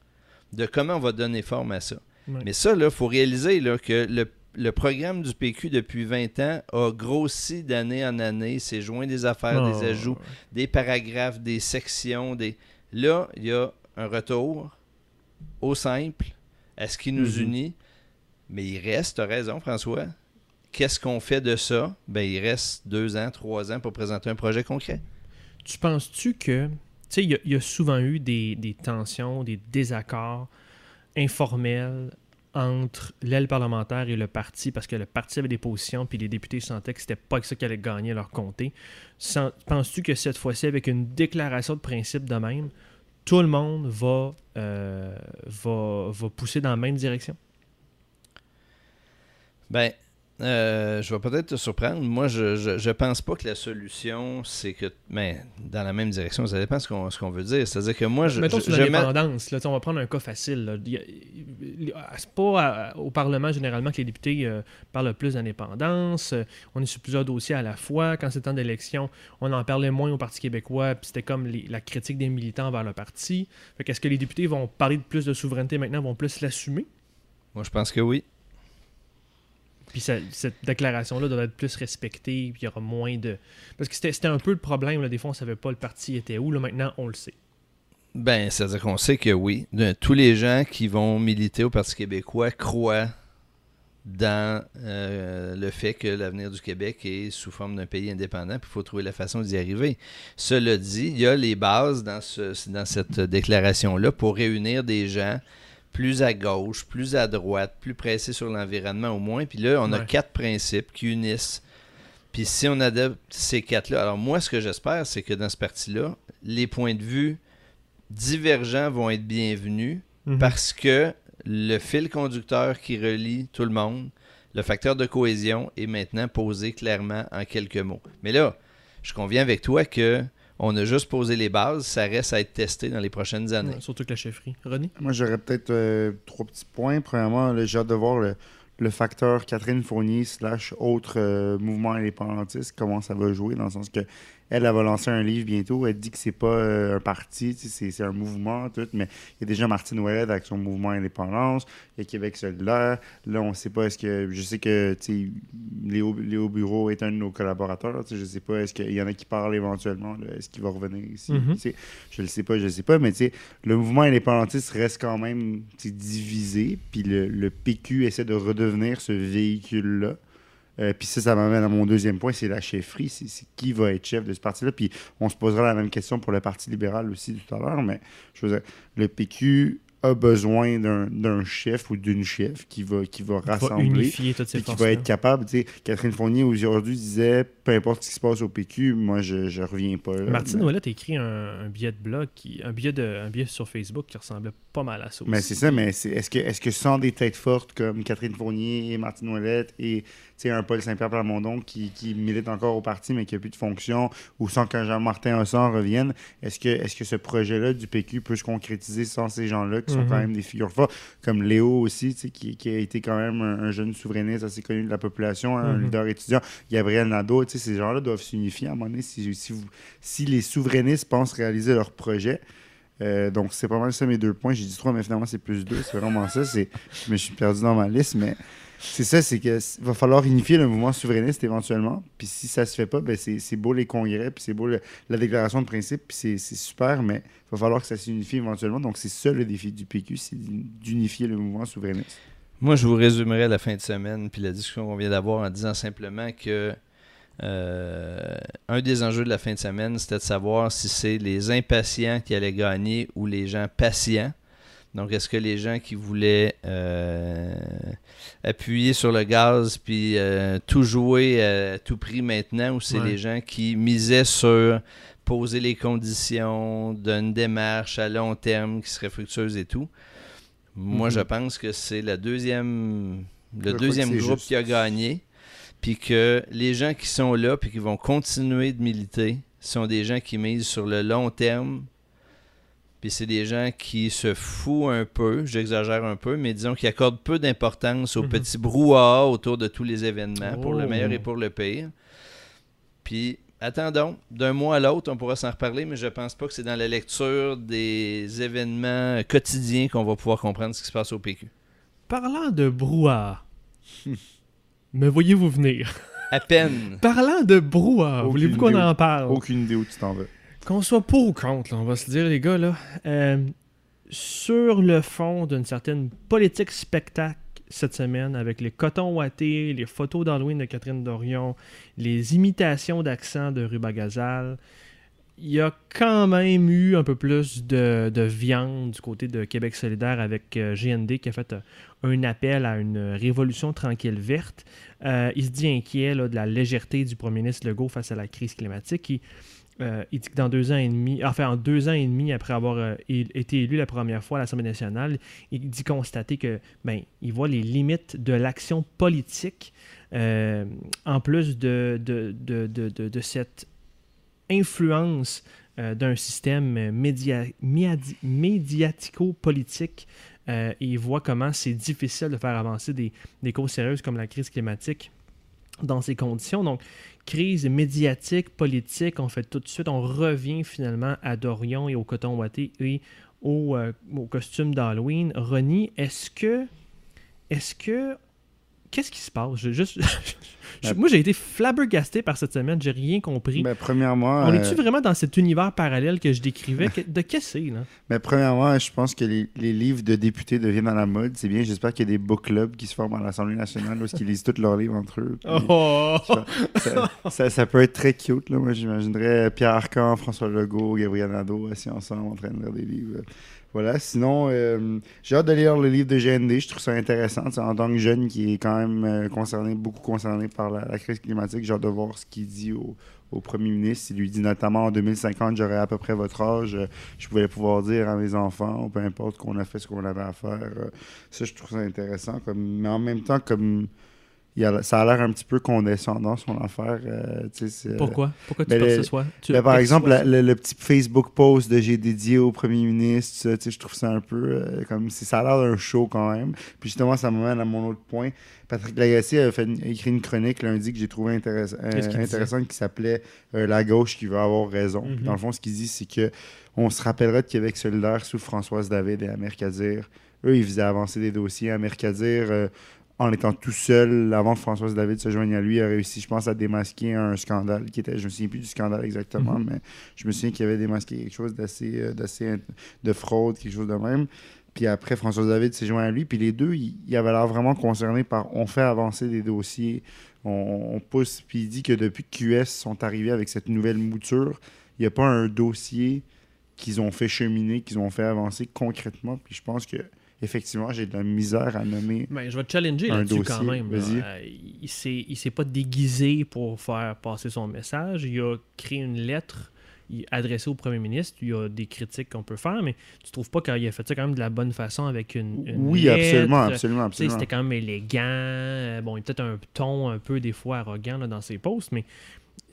de comment on va donner forme à ça. Mais ça, il faut réaliser là, que le, programme du PQ depuis 20 ans a grossi d'année en année. C'est joint des affaires, des oh, ajouts, des paragraphes, des sections. Des... Là, il y a un retour au simple, à ce qui nous mhm. unit? Mais il reste, tu as raison, François, qu'est-ce qu'on fait de ça? Ben, il reste deux ans, trois ans pour présenter un projet concret. Tu penses-tu que. Tu sais, il y, a souvent eu des, tensions, des désaccords informels entre l'aile parlementaire et le parti parce que le parti avait des positions puis les députés sentaient que c'était pas ça qui allait gagner leur comté. Penses-tu que cette fois-ci, avec une déclaration de principe de même, tout le monde va, euh, va, va pousser dans la même direction? Ben, euh, je vais peut-être te surprendre. Moi, je, je, pense pas que la solution, c'est que. Mais dans la même direction, ça dépend de ce qu'on veut dire. C'est-à-dire que moi, je. Mettons sur l'indépendance, on va prendre un cas facile. C'est pas au Parlement généralement que les députés euh, parlent le plus d'indépendance. On est sur plusieurs dossiers à la fois. Quand c'est temps d'élection, on en parlait moins au Parti québécois, puis c'était comme la critique des militants vers le parti. Est-ce que les députés vont parler de plus de souveraineté maintenant, vont plus l'assumer? Moi, je pense que oui. Puis cette déclaration-là doit être plus respectée, puis il y aura moins de. Parce que c'était un peu le problème, là, des fois on savait pas le parti était où, là maintenant on le sait. Ben, c'est-à-dire qu'on sait que oui. tous les gens qui vont militer au Parti québécois croient dans euh, le fait que l'avenir du Québec est sous forme d'un pays indépendant, puis il faut trouver la façon d'y arriver. Cela dit, il y a les bases dans, ce, dans cette déclaration-là pour réunir des gens plus à gauche, plus à droite, plus pressé sur l'environnement au moins. Puis là, on a quatre principes qui unissent. Puis si on adopte ces quatre-là, alors moi, ce que j'espère, c'est que dans ce parti-là, les points de vue divergents vont être bienvenus mhm. parce que le fil conducteur qui relie tout le monde, le facteur de cohésion est maintenant posé clairement en quelques mots. Mais là, je conviens avec toi que on a juste posé les bases, ça reste à être testé dans les prochaines années. Ouais, surtout que la chefferie. René? Moi, j'aurais peut-être euh, trois petits points. Premièrement, j'ai hâte de voir le, le facteur Catherine Fournier slash autre euh, mouvement indépendantiste, comment ça va jouer, dans le sens que elle, elle va lancer un livre bientôt. Elle dit que c'est pas euh, un parti, c'est un mouvement, tout. Mais il y a déjà Martine Ouellet avec son mouvement indépendance. Il y a Québec solidaire. Là, on sait pas, est-ce que. Je sais que, Léo, Léo Bureau est un de nos collaborateurs. Je sais pas, est-ce qu'il y en a qui parlent éventuellement. Est-ce qu'il va revenir ici? Mhm. Sais, Je le sais pas, je le sais pas. Mais, le mouvement indépendantiste reste quand même divisé. Puis le, le PQ essaie de redevenir ce véhicule-là. Euh, puis ça, ça m'amène à mon deuxième point, c'est la chefferie. C'est c'est qui va être chef de ce parti-là. Puis on se posera la même question pour le Parti libéral aussi tout à l'heure. Mais je veux dire, le PQ a besoin d'un d'un chef ou d'une chef qui va, qui va rassembler. unifier toutes ces Puis qui va être capable, tu sais, Catherine Fournier aujourd'hui disait, peu importe ce qui se passe au PQ, moi je, je reviens pas là. Martine Ouellet a écrit un, un billet de blog, qui, un, billet de, un billet sur Facebook qui ressemblait pas mal à ça aussi. mais c'est ça, mais est-ce que, est que sans des têtes fortes comme Catherine Fournier et Martine Ouellette et sais, un Paul Saint-Pierre Plamondon qui, qui milite encore au parti mais qui n'a plus de fonction, ou sans qu'un Jean-Martin Hossan revienne, est-ce que, est que ce projet-là du PQ peut se concrétiser sans ces gens-là qui sont Mhm. quand même des figures fortes, comme Léo aussi, qui, qui a été quand même un, un jeune souverainiste assez connu de la population, un Mhm. leader étudiant, Gabriel Nadeau, ces gens-là doivent s'unifier à un moment donné si, si, vous- si les souverainistes pensent réaliser leur projet. Euh, donc, c'est pas mal ça mes deux points. J'ai dit trois, mais finalement, c'est plus deux. C'est vraiment ça. Je me suis perdu dans ma liste, mais c'est ça, c'est que s- va falloir unifier le mouvement souverainiste éventuellement. Puis si ça se fait pas, ben c'est, beau les congrès, puis c'est beau la déclaration de principe, puis c'est super, mais il va falloir que ça s'unifie éventuellement. Donc, c'est ça le défi du PQ, c'est d'unifier le mouvement souverainiste. Moi, je vous résumerai la fin de semaine puis la discussion qu'on vient d'avoir en disant simplement que euh, un des enjeux de la fin de semaine, c'était de savoir si c'est les impatients qui allaient gagner ou les gens patients. Donc, est-ce que les gens qui voulaient euh, appuyer sur le gaz puis euh, tout jouer à tout prix maintenant ou c'est Ouais. les gens qui misaient sur poser les conditions d'une démarche à long terme qui serait fructueuse et tout? Moi, Mhm. je pense que c'est la deuxième, Je le deuxième groupe juste. qui a gagné. Puis que les gens qui sont là puis qui vont continuer de militer sont des gens qui misent sur le long terme. Puis c'est des gens qui se foutent un peu, j'exagère un peu, mais disons qui accordent peu d'importance au Mhm. petit brouhaha autour de tous les événements, pour le Oh. meilleur et pour le pire. Puis attendons, d'un mois à l'autre, on pourra s'en reparler, mais je pense pas que c'est dans la lecture des événements quotidiens qu'on va pouvoir comprendre ce qui se passe au PQ. Parlant de brouhaha, me voyez-vous venir? À peine. Parlant de brouhaha, Aucune voulez-vous qu'on idée où- en parle? Aucune idée où tu t'en vas. Qu'on soit pour ou contre, là, on va se dire, les gars, là. euh, sur le fond d'une certaine politique spectacle cette semaine, avec les cotons ouatés, les photos d'Halloween de Catherine Dorion, les imitations d'accent de Ruba Gazal, il y a quand même eu un peu plus de, de viande du côté de Québec solidaire avec euh, GND qui a fait euh, un appel à une révolution tranquille verte. Euh, il se dit inquiet de la légèreté du premier ministre Legault face à la crise climatique. Il, dit que dans deux ans et demi, enfin en deux ans et demi après avoir été élu la première fois à l'Assemblée nationale, il dit constater que ben il voit les limites de l'action politique en plus de, de- de cette influence euh, d'un système euh, média, méadi- médiatico-politique. Euh, et il voit comment c'est difficile de faire avancer des, causes sérieuses comme la crise climatique dans ces conditions. Donc, crise médiatique, politique, on fait tout de suite, on revient finalement à Dorion et au coton ouaté et au, au costume d'Halloween. Ronnie, est-ce que. Est-ce que. Qu'est-ce qui se passe? Je- juste, je- moi, j'ai été flabbergasté par cette semaine, j'ai rien compris. Ben, premièrement, On euh, est-tu vraiment dans cet univers parallèle que je décrivais? De qu'est-ce que c'est, là? Mais premièrement, je pense que les, les livres de députés deviennent à la mode. C'est bien. J'espère qu'il y a des book clubs qui se forment à l'Assemblée nationale où ils lisent tous leurs livres entre eux. Puis Oh! ça, ça- ça peut être très cute. Là. Moi, j'imaginerais Pierre Arcan, François Legault, Gabriel Nadeau assis ensemble en train de lire des livres. Voilà. Sinon, euh, j'ai hâte de lire le livre de GND. Je trouve ça intéressant. En tant que jeune qui est quand même euh, concerné, beaucoup concerné par la, crise climatique, j'ai hâte de voir ce qu'il dit au, premier ministre. Il lui dit notamment en 2050, j'aurai à peu près votre âge. Euh, Je pouvais pouvoir dire à mes enfants, peu importe qu'on a fait ce qu'on avait à faire. Ça, je trouve ça intéressant. Mais en même temps, comme il a- ça a l'air un petit peu condescendant son affaire. euh, c'est- Pourquoi? Pourquoi tu penses que ce soit tu Ben, par exemple, la- le, le petit Facebook post de j'ai dédié au premier ministre, je trouve ça un peu euh, comme si ça a l'air d'un show quand même. Puis justement, ça m'amène à mon autre point. Patrick Lagacé a, fait a écrit une chronique lundi que j'ai trouvé intéress- euh, intéressante qui s'appelait euh, La gauche qui veut avoir raison. Puis Mhm. dans le fond, ce qu'il dit, c'est que on se rappellera de Québec solidaire sous Françoise David et Amir Kadir. Eux, ils faisaient avancer des dossiers. Amir Kadir, euh, en étant tout seul, avant que Françoise David se joigne à lui, a réussi, je pense, à démasquer un scandale qui était, je me souviens plus du scandale exactement, Mhm. mais je me souviens qu'il avait démasqué quelque chose d'assez, euh, d'assez de fraude, quelque chose de même. Puis après, Françoise David s'est joint à lui, puis les deux, ils, ils avaient l'air vraiment concernés par on fait avancer des dossiers, on, on pousse, puis il dit que depuis que QS sont arrivés avec cette nouvelle mouture, il n'y a pas un dossier qu'ils ont fait cheminer, qu'ils ont fait avancer concrètement, puis je pense que effectivement, j'ai de la misère à nommer Ben, je vais te challenger là-dessus quand même. là. Euh, il s'est il s'est pas déguisé pour faire passer son message. Il a créé une lettre adressée au premier ministre. Il y a des critiques qu'on peut faire, mais tu trouves pas qu'il a fait ça quand même de la bonne façon avec une, une Oui, lettre? absolument, absolument, absolument. C'était quand même élégant. Euh, Bon, il y a peut-être un ton un peu des fois arrogant là, dans ses posts, mais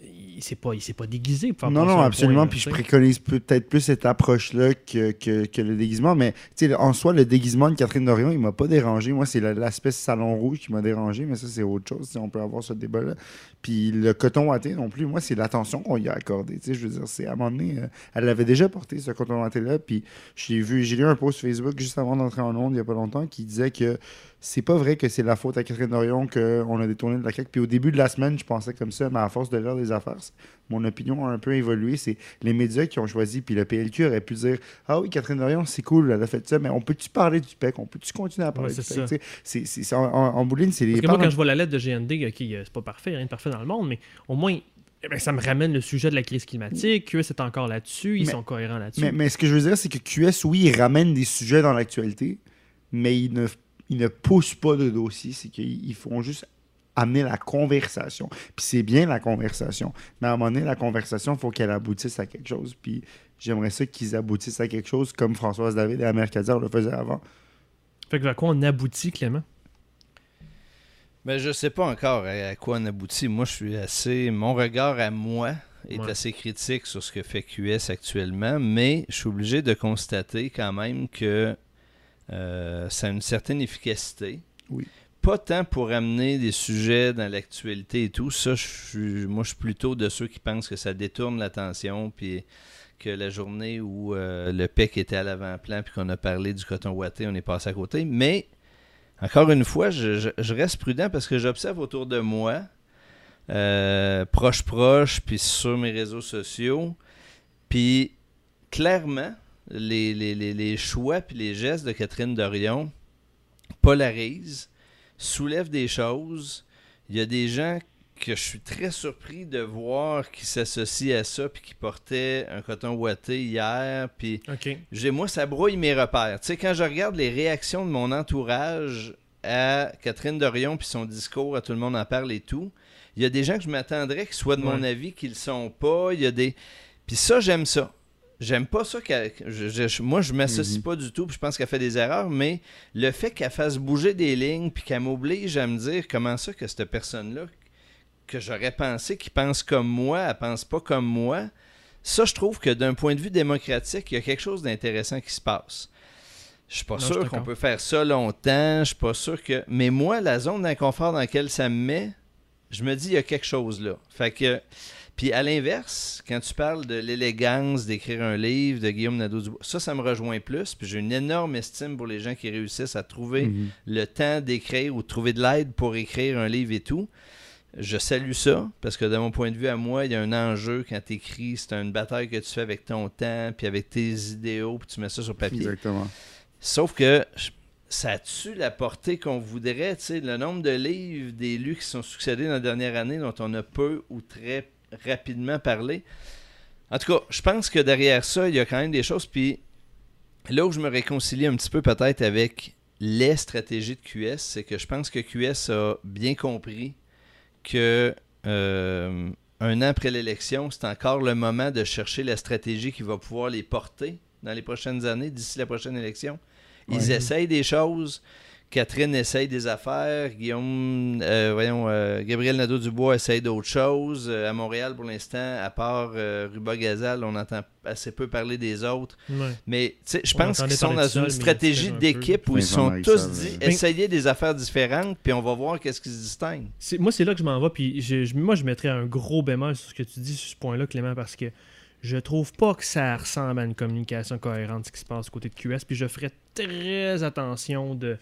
il s'est pas, il s'est pas déguisé pour faire Non, non, absolument. point, puis je préconise peut-être plus cette approche-là que, que, que le déguisement. Mais en soi, le déguisement de Catherine Dorion, il m'a pas dérangé. Moi, c'est la- l'aspect salon rouge qui m'a dérangé, mais ça, c'est autre chose. si on peut avoir ce débat-là. Puis le coton watté non plus, moi, c'est l'attention qu'on y a accordée. Je veux dire, c'est à un moment donné, euh, elle l'avait déjà porté, ce coton watté-là. Puis j'ai vu, j'ai lu un post Facebook juste avant d'entrer en onde il y a pas longtemps qui disait que c'est pas vrai que c'est la faute à Catherine Dorion qu'on a détourné de la CAQ. Puis au début de la semaine, je pensais comme ça, mais à force de lire affaires, mon opinion a un peu évolué. C'est les médias qui ont choisi, puis le PLQ aurait pu dire Ah oui, Catherine Dorion, c'est cool, elle a fait ça, mais on peut-tu parler du PEC On peut-tu continuer à parler Ouais, du PEC c'est- en, ligne, c'est les. Parce que moi, quand je vois la lettre de GND, ok, euh, c'est pas parfait, rien de parfait dans le monde, mais au moins, eh ben, ça me ramène le sujet de la crise climatique. QS est encore là-dessus, ils Mais- sont cohérents là-dessus. mais, mais ce que je veux dire, c'est que QS, oui, il ramène des sujets dans l'actualité, mais ils ne, ils ne poussent pas de dossier. C'est qu'ils ils font juste amener la conversation. Puis c'est bien la conversation. Mais à un moment donné, la conversation, il faut qu'elle aboutisse à quelque chose. Puis j'aimerais ça qu'ils aboutissent à quelque chose comme Françoise David et Amère Kadir le faisaient avant. Fait que vers quoi on aboutit, Clément? Ben, je sais pas encore à, à quoi on aboutit. Moi, je suis assez. Mon regard à moi est Ouais. assez critique sur ce que fait QS actuellement, mais je suis obligé de constater quand même que euh, ça a une certaine efficacité. Oui. Pas tant pour amener des sujets dans l'actualité et tout. Ça, je suis, moi, je suis plutôt de ceux qui pensent que ça détourne l'attention, puis que la journée où euh, le PEC était à l'avant-plan, puis qu'on a parlé du coton ouaté, on est passé à côté. Mais encore une fois, je, reste prudent parce que j'observe autour de moi, euh, proche proche, puis sur mes réseaux sociaux, puis clairement, les, les- les- les choix puis les gestes de Catherine Dorion polarisent, soulèvent des choses. Il y a des gens que je suis très surpris de voir qui s'associent à ça puis qui portaient un coton ouaté hier, puis j'ai, moi, ça brouille mes repères. Tu sais, quand je regarde les réactions de mon entourage à Catherine Dorion puis son discours, à tout le monde en parle et tout, il y a des gens que je m'attendrais qu'ils soient de mon avis, qu'ils le sont pas. Il y a des. Puis ça, j'aime ça. J'aime pas ça qu'elle. je- je- moi, je m'associe Mhm. pas du tout, puis je pense qu'elle fait des erreurs, mais le fait qu'elle fasse bouger des lignes, puis qu'elle m'oblige à me dire comment ça que cette personne-là, que j'aurais pensé qu'il pense comme moi, elle pense pas comme moi, ça, je trouve que d'un point de vue démocratique, il y a quelque chose d'intéressant qui se passe. Je suis pas Non, sûr qu'on peut faire ça longtemps. Je suis pas sûr que. Mais moi, la zone d'inconfort dans laquelle ça me met, je me dis, il y a quelque chose là. Fait que. Puis à l'inverse, quand tu parles de l'élégance d'écrire un livre de Guillaume Nadeau-Dubois, ça, ça me rejoint plus. Puis j'ai une énorme estime pour les gens qui réussissent à trouver Mhm. le temps d'écrire ou trouver de l'aide pour écrire un livre et tout. Je salue ça, parce que de mon point de vue à moi, il y a un enjeu quand tu écris. C'est une bataille que tu fais avec ton temps, puis avec tes idéaux, puis tu mets ça sur papier. Exactement. Sauf que ça tue la portée qu'on voudrait. tu sais, Le nombre de livres d'élus qui sont succédés dans la dernière année dont on a peu ou très rapidement parlé. En tout cas, je pense que derrière ça, il y a quand même des choses. Puis là où je me réconcilie un petit peu peut-être avec les stratégies de QS, c'est que je pense que QS a bien compris que euh, un an après l'élection, c'est encore le moment de chercher la stratégie qui va pouvoir les porter dans les prochaines années, d'ici la prochaine élection. Ils Ouais. essayent des choses Catherine essaye des affaires, Guillaume, euh, voyons, euh, Gabriel Nadeau-Dubois essaye d'autres choses. Euh, à Montréal, pour l'instant, à part Ruba Gazal, on entend assez peu parler des autres. Mais je pense qu'ils sont dans une stratégie d'équipe où ils sont tous dit essayer des affaires différentes, puis on va voir qu'est-ce qui se distingue. Moi, c'est là que je m'en vais, puis moi, je mettrais un gros bémol sur ce que tu dis sur ce point-là, Clément, parce que je trouve pas que ça ressemble à une communication cohérente ce qui se passe du côté de QS. Puis je ferais très attention de,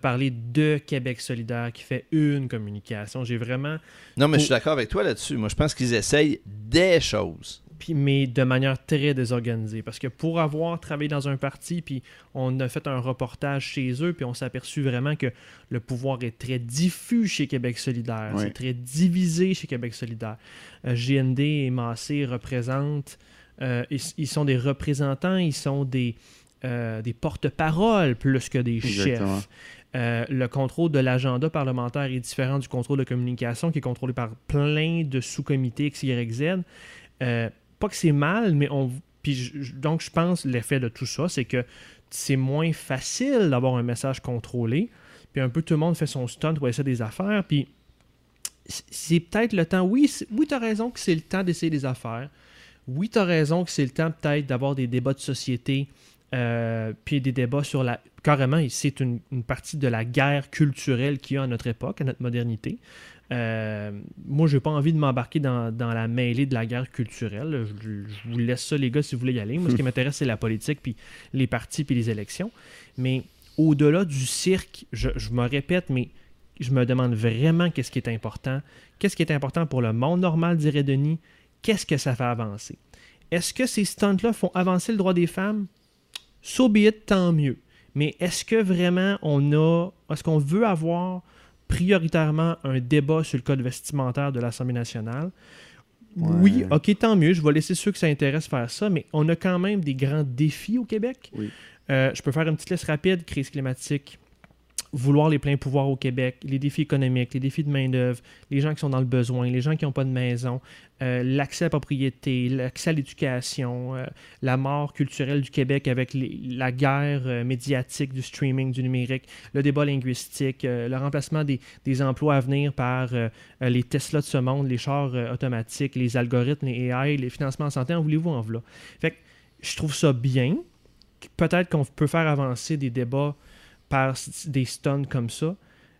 parler de Québec solidaire qui fait une communication. J'ai vraiment. Non, mais je suis d'accord avec toi là-dessus. Moi, je pense qu'ils essayent des choses mais de manière très désorganisée. Parce que pour avoir travaillé dans un parti, puis on a fait un reportage chez eux, puis on s'est aperçu vraiment que le pouvoir est très diffus chez Québec solidaire. C'est très divisé chez Québec solidaire. Euh, GND et Massé représentent, euh, ils, sont des représentants, ils sont des, euh, des porte-paroles plus que des chefs. le contrôle de l'agenda parlementaire est différent du contrôle de communication qui est contrôlé par plein de sous-comités X, Y, Z. Euh, pas que c'est mal, mais on. Puis donc, je pense l'effet de tout ça, c'est que c'est moins facile d'avoir un message contrôlé. Puis un peu tout le monde fait son stunt pour essayer des affaires. Puis c'est peut-être le temps. Oui, oui tu as raison que c'est le temps d'essayer des affaires. Oui, tu as raison que c'est le temps peut-être d'avoir des débats de société. Euh, puis des débats sur la. Carrément, c'est une, une, partie de la guerre culturelle qu'il y a à notre époque, à notre modernité. Euh, moi, je n'ai pas envie de m'embarquer dans, la mêlée de la guerre culturelle. Je, vous laisse ça, les gars, si vous voulez y aller. Moi, ce qui m'intéresse, c'est la politique, puis les partis, puis les élections. Mais au-delà du cirque, je, me répète, mais je me demande vraiment qu'est-ce qui est important. Qu'est-ce qui est important pour le monde normal, dirait Denis? Qu'est-ce que ça fait avancer? Est-ce que ces stunts-là font avancer le droit des femmes? So be it, tant mieux. Mais est-ce que vraiment on a. Est-ce qu'on veut avoir prioritairement un débat sur le code vestimentaire de l'Assemblée nationale. Oui, ok, tant mieux. Je vais laisser ceux que ça intéresse faire ça, mais on a quand même des grands défis au Québec. Euh, je peux faire une petite liste rapide crise climatique, vouloir les pleins pouvoirs au Québec, les défis économiques, les défis de main-d'œuvre, les gens qui sont dans le besoin, les gens qui n'ont pas de maison, euh, l'accès à la propriété, l'accès à l'éducation, euh, la mort culturelle du Québec avec la guerre euh, médiatique du streaming, du numérique, le débat linguistique, le remplacement des, emplois à venir par les Tesla de ce monde, les chars automatiques, les algorithmes, les AI, les financements en santé, en voulez-vous en voilà. Fait que je trouve ça bien. Peut-être qu'on peut faire avancer des débats par des stuns comme ça,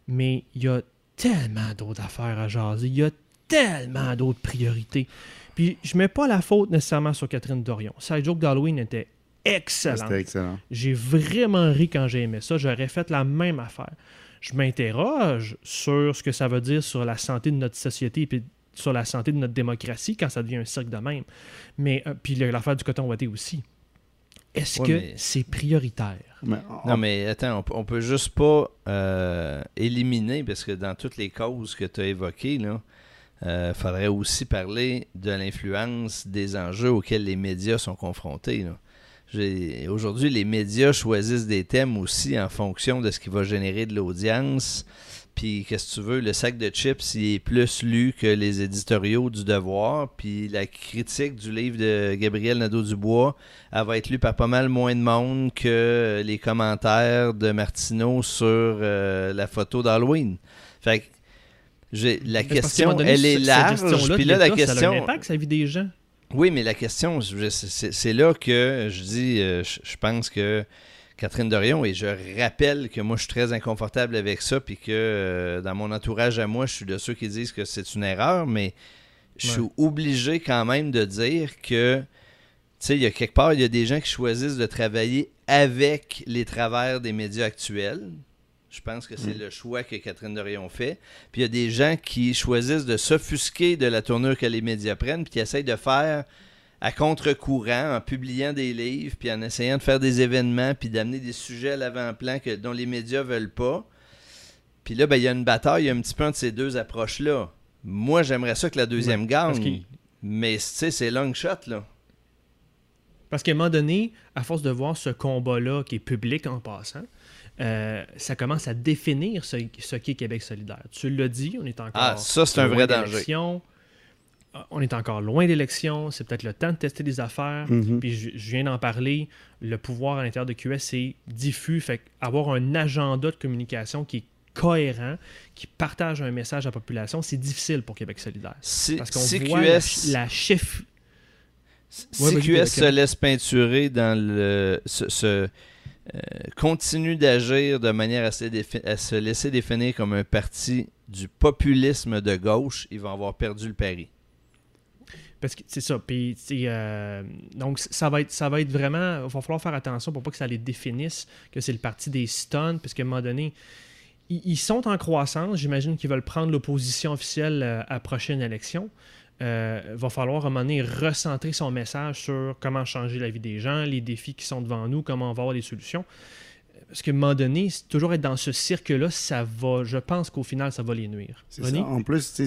mais il y a tellement d'autres affaires à jaser. Il y a tellement d'autres priorités. Puis je mets pas la faute nécessairement sur Catherine Dorion. Sa joke d'Halloween était excellent. C'était excellent. J'ai vraiment ri quand j'ai aimé ça. J'aurais fait la même affaire. Je m'interroge sur ce que ça veut dire sur la santé de notre société et sur la santé de notre démocratie quand ça devient un cirque de même. Mais euh, puis l'affaire du coton ouaté aussi. Est-ce que c'est prioritaire? Non, mais attends, on, peut juste pas euh, éliminer, parce que dans toutes les causes que tu as évoquées, il euh, faudrait aussi parler de l'influence des enjeux auxquels les médias sont confrontés. Aujourd'hui, les médias choisissent des thèmes aussi en fonction de ce qui va générer de l'audience. Puis, qu'est-ce que tu veux, le sac de chips, il est plus lu que les éditoriaux du Devoir. Puis, la critique du livre de Gabriel Nadeau-Dubois, elle va être lue par pas mal moins de monde que les commentaires de Martineau sur euh, la photo d'Halloween. Fait que, la question, elle est large. Puis là, la question. Ça a un impact, ça vit des gens. Oui, mais la question, c'est là que je dis, euh, je pense que Catherine Dorion. Et je rappelle que moi, je suis très inconfortable avec ça, puis que euh, dans mon entourage à moi, je suis de ceux qui disent que c'est une erreur, mais je suis obligé quand même de dire que, tu sais, il y a quelque part, il y a des gens qui choisissent de travailler avec les travers des médias actuels. Je pense que c'est mm. le choix que Catherine Dorion fait. Puis il y a des gens qui choisissent de s'offusquer de la tournure que les médias prennent, puis qui essayent de faire à contre-courant en publiant des livres, puis en essayant de faire des événements, puis d'amener des sujets à l'avant-plan que, dont les médias veulent pas. Puis là, ben, il y a une bataille un petit peu entre ces deux approches-là. Moi, j'aimerais ça que la deuxième gagne, mais c'est long shot, là. Parce qu'à un moment donné, à force de voir ce combat-là qui est public en passant, euh, ça commence à définir ce, ce qu'est Québec solidaire. Tu l'as dit, on est encore. Ah, ça, c'est un vrai danger on est encore loin d'élection, c'est peut-être le temps de tester des affaires. Mhm. Puis je, je viens d'en parler, le pouvoir à l'intérieur de QS, c'est diffus. Fait avoir un agenda de communication qui est cohérent, qui partage un message à la population, c'est difficile pour Québec solidaire. Si, Parce qu'on voit la, QS, la chef... si Ouais, se laisse peinturer dans le. se, euh, continue d'agir de manière à se, laisser définir comme un parti du populisme de gauche, ils vont avoir perdu le pari. Parce que c'est ça. Puis, euh, donc, ça va, être, ça va être vraiment. Il va falloir faire attention pour pas que ça les définisse, que c'est le parti des stuns, parce qu'à un moment donné, ils, ils sont en croissance. J'imagine qu'ils veulent prendre l'opposition officielle euh, à la prochaine élection. Euh, va falloir à un moment donné recentrer son message sur comment changer la vie des gens, les défis qui sont devant nous, comment on va avoir des solutions. Parce qu'à un moment donné, toujours être dans ce cirque-là, ça va. Je pense qu'au final, ça va les nuire. Ça. En plus,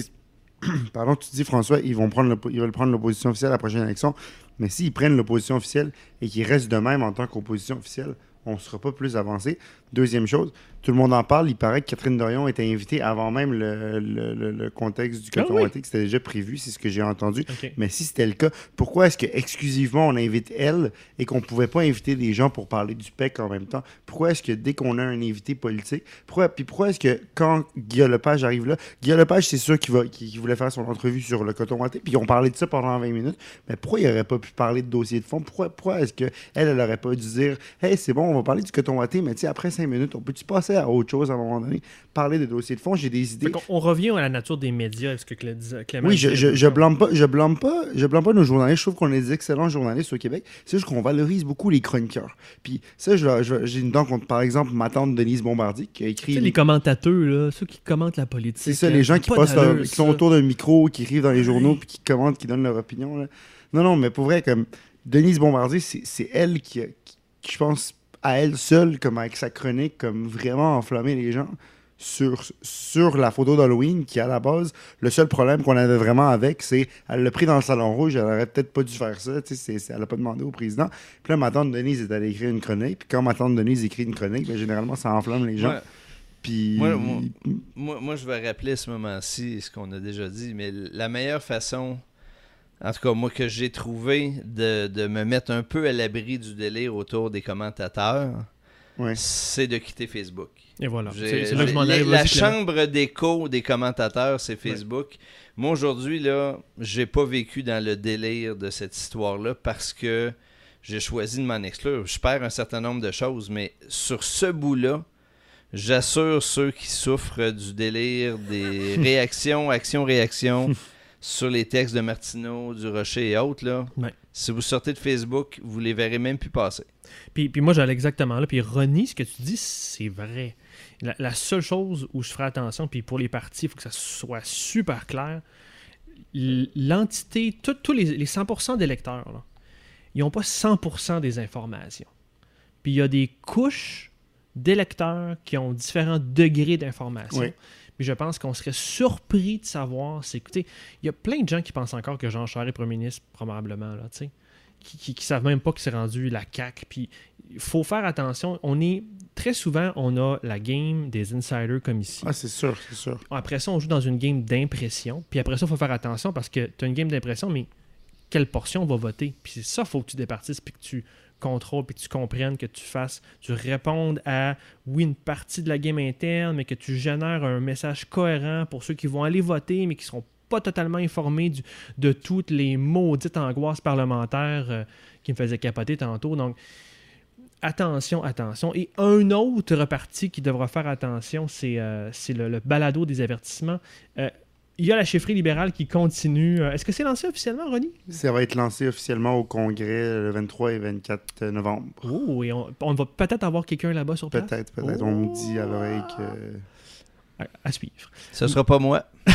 pardon, tu dis, François, ils vont prendre ils veulent prendre l'opposition officielle à la prochaine élection. Mais s'ils prennent l'opposition officielle et qu'ils restent de même en tant qu'opposition officielle, on ne sera pas plus avancé. Deuxième chose, tout le monde en parle. Il paraît que Catherine Dorion était invitée avant même le, le- le- le contexte du Ah coton oui. ouaté, que c'était déjà prévu, c'est ce que j'ai entendu. Mais si c'était le cas, pourquoi est-ce que exclusivement on invite elle et qu'on pouvait pas inviter des gens pour parler du PEC en même temps? Pourquoi est-ce que dès qu'on a un invité politique, pourquoi, puis pourquoi est-ce que quand Guillaume Lepage arrive là, Guillaume Lepage, c'est sûr qu'il voulait faire son entrevue sur le coton ouaté, puis on parlait de ça pendant 20 minutes, mais pourquoi il aurait pas pu parler de dossier de fond? Pourquoi, pourquoi est-ce que elle, elle aurait pas dû dire, hey, c'est bon, on va parler du coton ouaté, mais tu sais, après 5 minutes, on peut-tu passer à autre chose à un moment donné? Parler de dossier de fond, j'ai des idées. On revient à la nature des médias. Est-ce que Clément Oui, je, je, je blâme pas, je blâme pas, je blâme pas nos journalistes. Je trouve qu'on est des excellents journalistes au Québec. C'est juste qu'on valorise beaucoup les chroniqueurs. Puis ça, j'ai une dent contre, par exemple, ma tante Denise Bombardier qui a écrit. les commentateurs, là, ceux qui commentent la politique. C'est ça, les gens qui pas passent, leur- qui sont autour d'un micro, qui écrivent dans les journaux, puis qui commentent, qui donnent leur opinion. là. Non, non, mais pour vrai, comme Denise Bombardier, c'est elle qui- qui, je pense, à elle seule, comme avec sa chronique, comme vraiment enflammé les gens sur, sur la photo d'Halloween, qui à la base, le seul problème qu'on avait vraiment avec, c'est elle l'a pris dans le salon rouge, elle aurait peut-être pas dû faire ça, tu sais, elle a pas demandé au président. Puis là, ma tante Denise est allée écrire une chronique, puis quand ma tante Denise écrit une chronique, ben, généralement, ça enflamme les gens. Puis. Moi, moi- moi, moi, je vais rappeler à ce moment-ci ce qu'on a déjà dit, mais la meilleure façon, en tout cas moi que j'ai trouvé, de, de me mettre un peu à l'abri du délire autour des commentateurs, c'est de quitter Facebook. Et voilà. J'ai- C'est c'est là que je m'en j'ai- allais. La chambre d'écho des commentateurs, c'est Facebook. Moi, aujourd'hui, là, j'ai pas vécu dans le délire de cette histoire-là parce que j'ai choisi de m'en exclure. Je perds un certain nombre de choses, mais sur ce bout-là, j'assure ceux qui souffrent du délire des réactions, actions-réactions sur les textes de Martineau, du Rocher et autres, là. Ouais. Si vous sortez de Facebook, vous les verrez même plus passer. Puis, puis moi, j'allais exactement là. Puis Ronnie, ce que tu dis, c'est vrai. La, la seule chose où je ferai attention, puis pour les partis, il faut que ça soit super clair. L'entité, tous les, les 100% d'électeurs, là, ils n'ont pas 100% des informations. Puis il y a des couches d'électeurs qui ont différents degrés d'information. Oui. Puis je pense qu'on serait surpris de savoir. C'est, écoutez, il y a plein de gens qui pensent encore que Jean Charest est premier ministre, probablement, là, tu sais, qui, qui, qui savent même pas que c'est rendu la CAQ. Puis il faut faire attention. On est très souvent, on a la game des insiders comme ici. Ah, c'est sûr, c'est sûr. Après ça, on joue dans une game d'impression. Puis après ça, il faut faire attention parce que tu as une game d'impression, mais quelle portion va voter? Puis c'est ça, il faut que tu départisses puis que tu contrôles puis que tu comprennes, que tu fasses, tu répondes à, oui, une partie de la game interne, mais que tu génères un message cohérent pour ceux qui vont aller voter, mais qui ne seront pas totalement informés de toutes les maudites angoisses parlementaires euh, qui me faisaient capoter tantôt. Donc, attention, attention. Et un autre parti qui devra faire attention, c'est euh, le balado des avertissements. Euh, il y a la chefferie libérale qui continue. Euh, Est-ce que c'est lancé officiellement, Ronnie? Ça va être lancé officiellement au congrès le 23 et 24 novembre. Oh, et on, on va peut-être avoir quelqu'un là-bas sur place? Peut-être, peut-être. On me dit à l'oreille que. À, à suivre. Ce sera pas moi.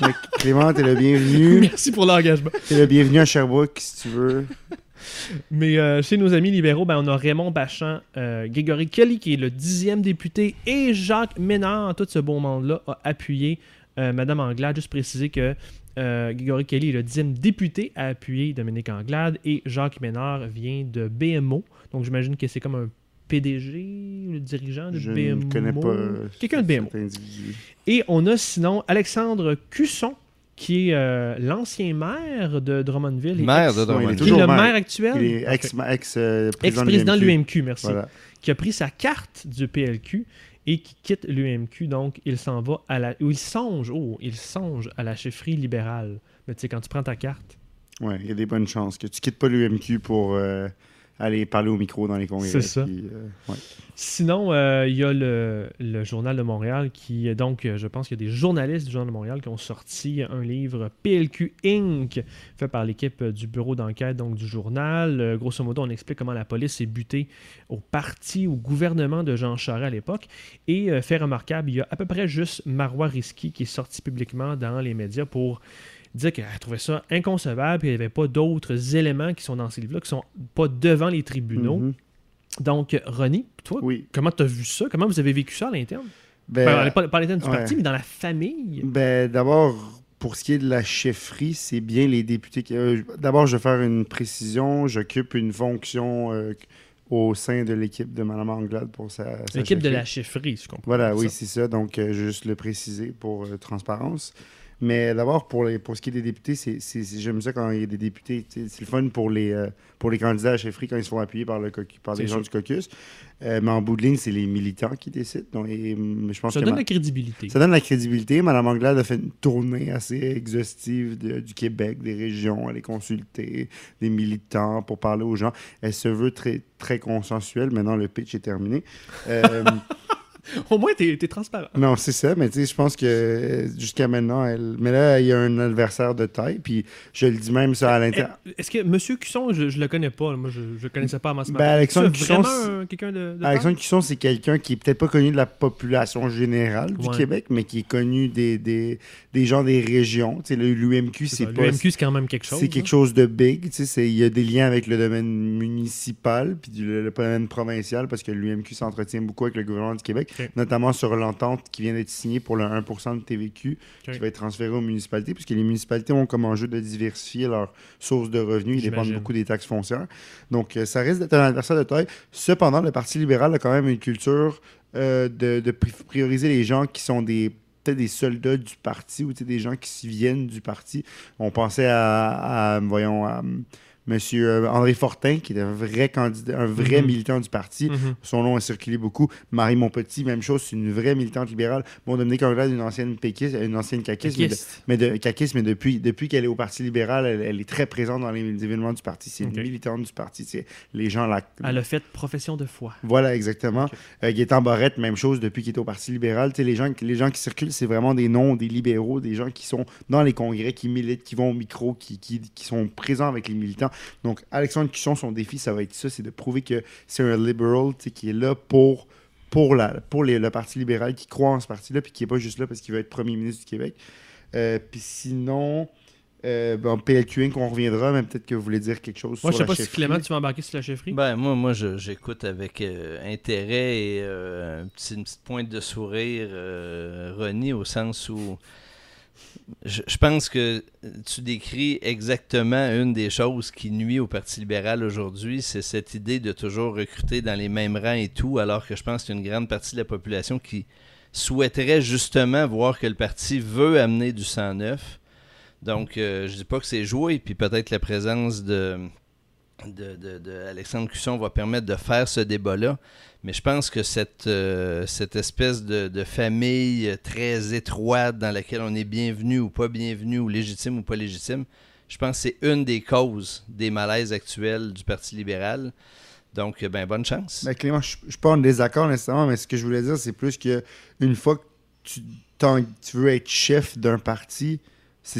Mais Clément, t'es le bienvenu. Merci pour l'engagement. T'es le bienvenu à Sherbrooke si tu veux. Mais euh, chez nos amis libéraux, ben, on a Raymond Bachand, euh, Grégory Kelly, qui est le dixième député, et Jacques Ménard, tout ce beau monde-là, a appuyé euh, Madame Anglade. Juste préciser que euh, Grégory Kelly est le dixième député à appuyer Dominique Anglade, et Jacques Ménard vient de BMO. Donc j'imagine que c'est comme un PDG, le dirigeant de Je BMO. ne connais pas. Quelqu'un de BMO. cet individu. Et on a sinon Alexandre Cusson, qui est euh, l'ancien maire de Drummondville. et Maire ex- de Drummondville. Qui est le maire. maire actuel? Il est Ok. ex, ex, euh, président de Ex-président de l'UMQ. l'UMQ, merci. Voilà. Qui a pris sa carte du PLQ et qui quitte l'UMQ. Donc, il s'en va à la. Ou il songe, oh, il songe à la chefferie libérale. Mais tu sais, quand tu prends ta carte. Ouais, il y a des bonnes chances que tu quittes pas l'UMQ pour euh, aller parler au micro dans les congrès. C'est ça. puis, euh, ouais. Sinon, euh, il y a le, le Journal de Montréal qui, donc, euh, je pense qu'il y a des journalistes du Journal de Montréal qui ont sorti un livre PLQ Inc., fait par l'équipe du bureau d'enquête donc du journal. Grosso modo, on explique comment la police est butée au parti, au gouvernement de Jean Charest à l'époque. Et fait remarquable, il y a à peu près juste Marois Risky qui est sorti publiquement dans les médias pour dire qu'elle trouvait ça inconcevable et il n'y avait pas d'autres éléments qui sont dans ces livres-là, qui sont pas devant les tribunaux. Mhm. Donc, Ronnie, toi, Oui. Comment tu as vu ça? Comment vous avez vécu ça à l'interne? Ben, Ben, pas, pas à l'interne du ouais. parti, mais dans la famille. Ben, d'abord, pour ce qui est de la chefferie, c'est bien les députés. qui- euh, d'abord, je vais faire une précision. J'occupe une fonction euh, au sein de l'équipe de Mme Anglade pour sa, sa L'équipe de la chefferie, je comprends. Voilà, oui, c'est ça. Donc, euh, juste le préciser pour transparence. Mais d'abord, pour, les, pour ce qui est des députés, c'est, j'aime ça quand il y a des députés. C'est le fun pour les, euh, pour les candidats à chefferie quand ils se font appuyer par, le par des gens sûr. du caucus. Euh, mais en bout de ligne, c'est les militants qui décident. Donc, et, hum, je pense Ça que donne ma- la crédibilité. ça donne la crédibilité. Madame Anglade a fait une tournée assez exhaustive de- du Québec, des régions, aller consulter des militants pour parler aux gens. Elle se veut très, très consensuelle. Maintenant, le pitch est terminé. Euh, Au moins, t'es es transparent. non, c'est ça, mais tu sais, je pense que jusqu'à maintenant, elle. Mais là, il y a un adversaire de taille, puis je le dis même ça à l'intérieur. Eh, Est-ce que M. Cusson, je, je le connais pas, moi je, je connaissais pas avant ce Ben, matin. Alexandre C'est Cusson, quelqu'un de, de Alexandre? Cusson, c'est quelqu'un qui est peut-être pas connu de la population générale du Ouais. Québec, mais qui est connu des, des, des gens des régions. Tu sais, le- l'UMQ, C'est pas. L'UMQ, c'est quand même quelque chose. C'est quelque hein. chose de big. tu sais, Il y a des liens avec le domaine municipal puis le, le domaine provincial parce que l'UMQ s'entretient beaucoup avec le gouvernement du Québec, Notamment sur l'entente qui vient d'être signée pour le 1% de TVQ qui va être transféré aux municipalités puisque les municipalités ont comme enjeu de diversifier leurs sources de revenus. Ils dépendent beaucoup des taxes foncières. Donc, euh, ça risque d'être un adversaire de taille. Cependant, le Parti libéral a quand même une culture euh, de, de pri- prioriser les gens qui sont des peut-être des soldats du parti ou des gens qui viennent du parti. On pensait à, à, voyons, à M. André Fortin, qui est un vrai candidat, un vrai Mhm. militant du parti. Mhm. Son nom a circulé beaucoup. Marie Montpetit, même chose, c'est une vraie militante libérale. Bon, Dominique Anglade, une ancienne péquiste, une ancienne caquiste, mais, de- mais, de, caquiste, mais depuis, depuis qu'elle est au Parti libéral, elle, elle est très présente dans les, événements du parti. C'est une militante du parti. Les gens la, Elle a fait profession de foi. voilà, exactement. Ok. Euh, Gaétan Barrette, même chose depuis qu'il est au Parti libéral. Les, gens, les gens qui circulent, c'est vraiment des noms, des libéraux, des gens qui sont dans les congrès, qui militent, qui vont au micro, qui, qui, qui sont présents avec les militants. Donc, Alexandre Cusson, son défi, ça va être ça, c'est de prouver que c'est un liberal sais, qui est là pour, pour, la, pour les- le Parti libéral, qui croit en ce parti-là, puis qui n'est pas juste là parce qu'il veut être premier ministre du Québec. Euh, puis sinon, euh, ben, PLQ Inc., on reviendra, mais peut-être que vous voulez dire quelque chose Moi, je sur sais la pas si. Clément, tu vas embarquer sur la chefferie. Ben, moi, moi je- j'écoute avec euh, intérêt et euh, un petit- une petite pointe de sourire, euh, Ronnie, au sens où je, pense que tu décris exactement une des choses qui nuit au Parti libéral aujourd'hui, c'est cette idée de toujours recruter dans les mêmes rangs et tout, alors que je pense qu'il y a une grande partie de la population qui souhaiterait justement voir que le parti veut amener du sang neuf. Donc, euh, je dis pas que c'est joué, puis peut-être la présence de, de, de- de Alexandre Cusson va permettre de faire ce débat-là. Mais je pense que cette, euh, cette espèce de, de famille très étroite dans laquelle on est bienvenu ou pas bienvenu, ou légitime ou pas légitime, je pense que c'est une des causes des malaises actuels du Parti libéral. Donc, ben, bonne chance. Ben, Clément, je ne suis pas en désaccord mais ce que je voulais dire, c'est plus que une fois que tu, tu veux être chef d'un parti,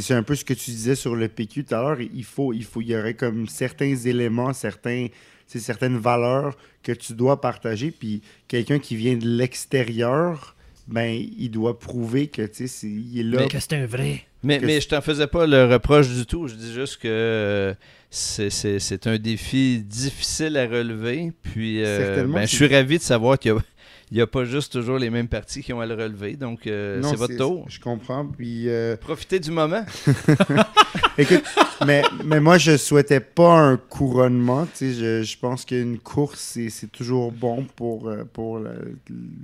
c'est un peu ce que tu disais sur le PQ tout à l'heure. Il faut, il faut, il y aurait comme certains éléments, certains, certaines valeurs que tu dois partager. Puis quelqu'un qui vient de l'extérieur, ben, il doit prouver que tu sais, c'est- il est là. Mais que c'est un vrai. Mais, mais je t'en faisais pas le reproche du tout. Je dis juste que euh, c'est- c'est c'est un défi difficile à relever. Puis euh, Certainement, ben, je suis ravi de savoir qu'il n'y a, pas juste toujours les mêmes partis qui ont à le relever. Donc, euh, c'est votre tour. Je comprends. Puis euh, Profitez du moment. Écoute, mais, mais moi, je souhaitais pas un couronnement. Je, je pense qu'une course, c'est, c'est toujours bon pour, euh, pour la,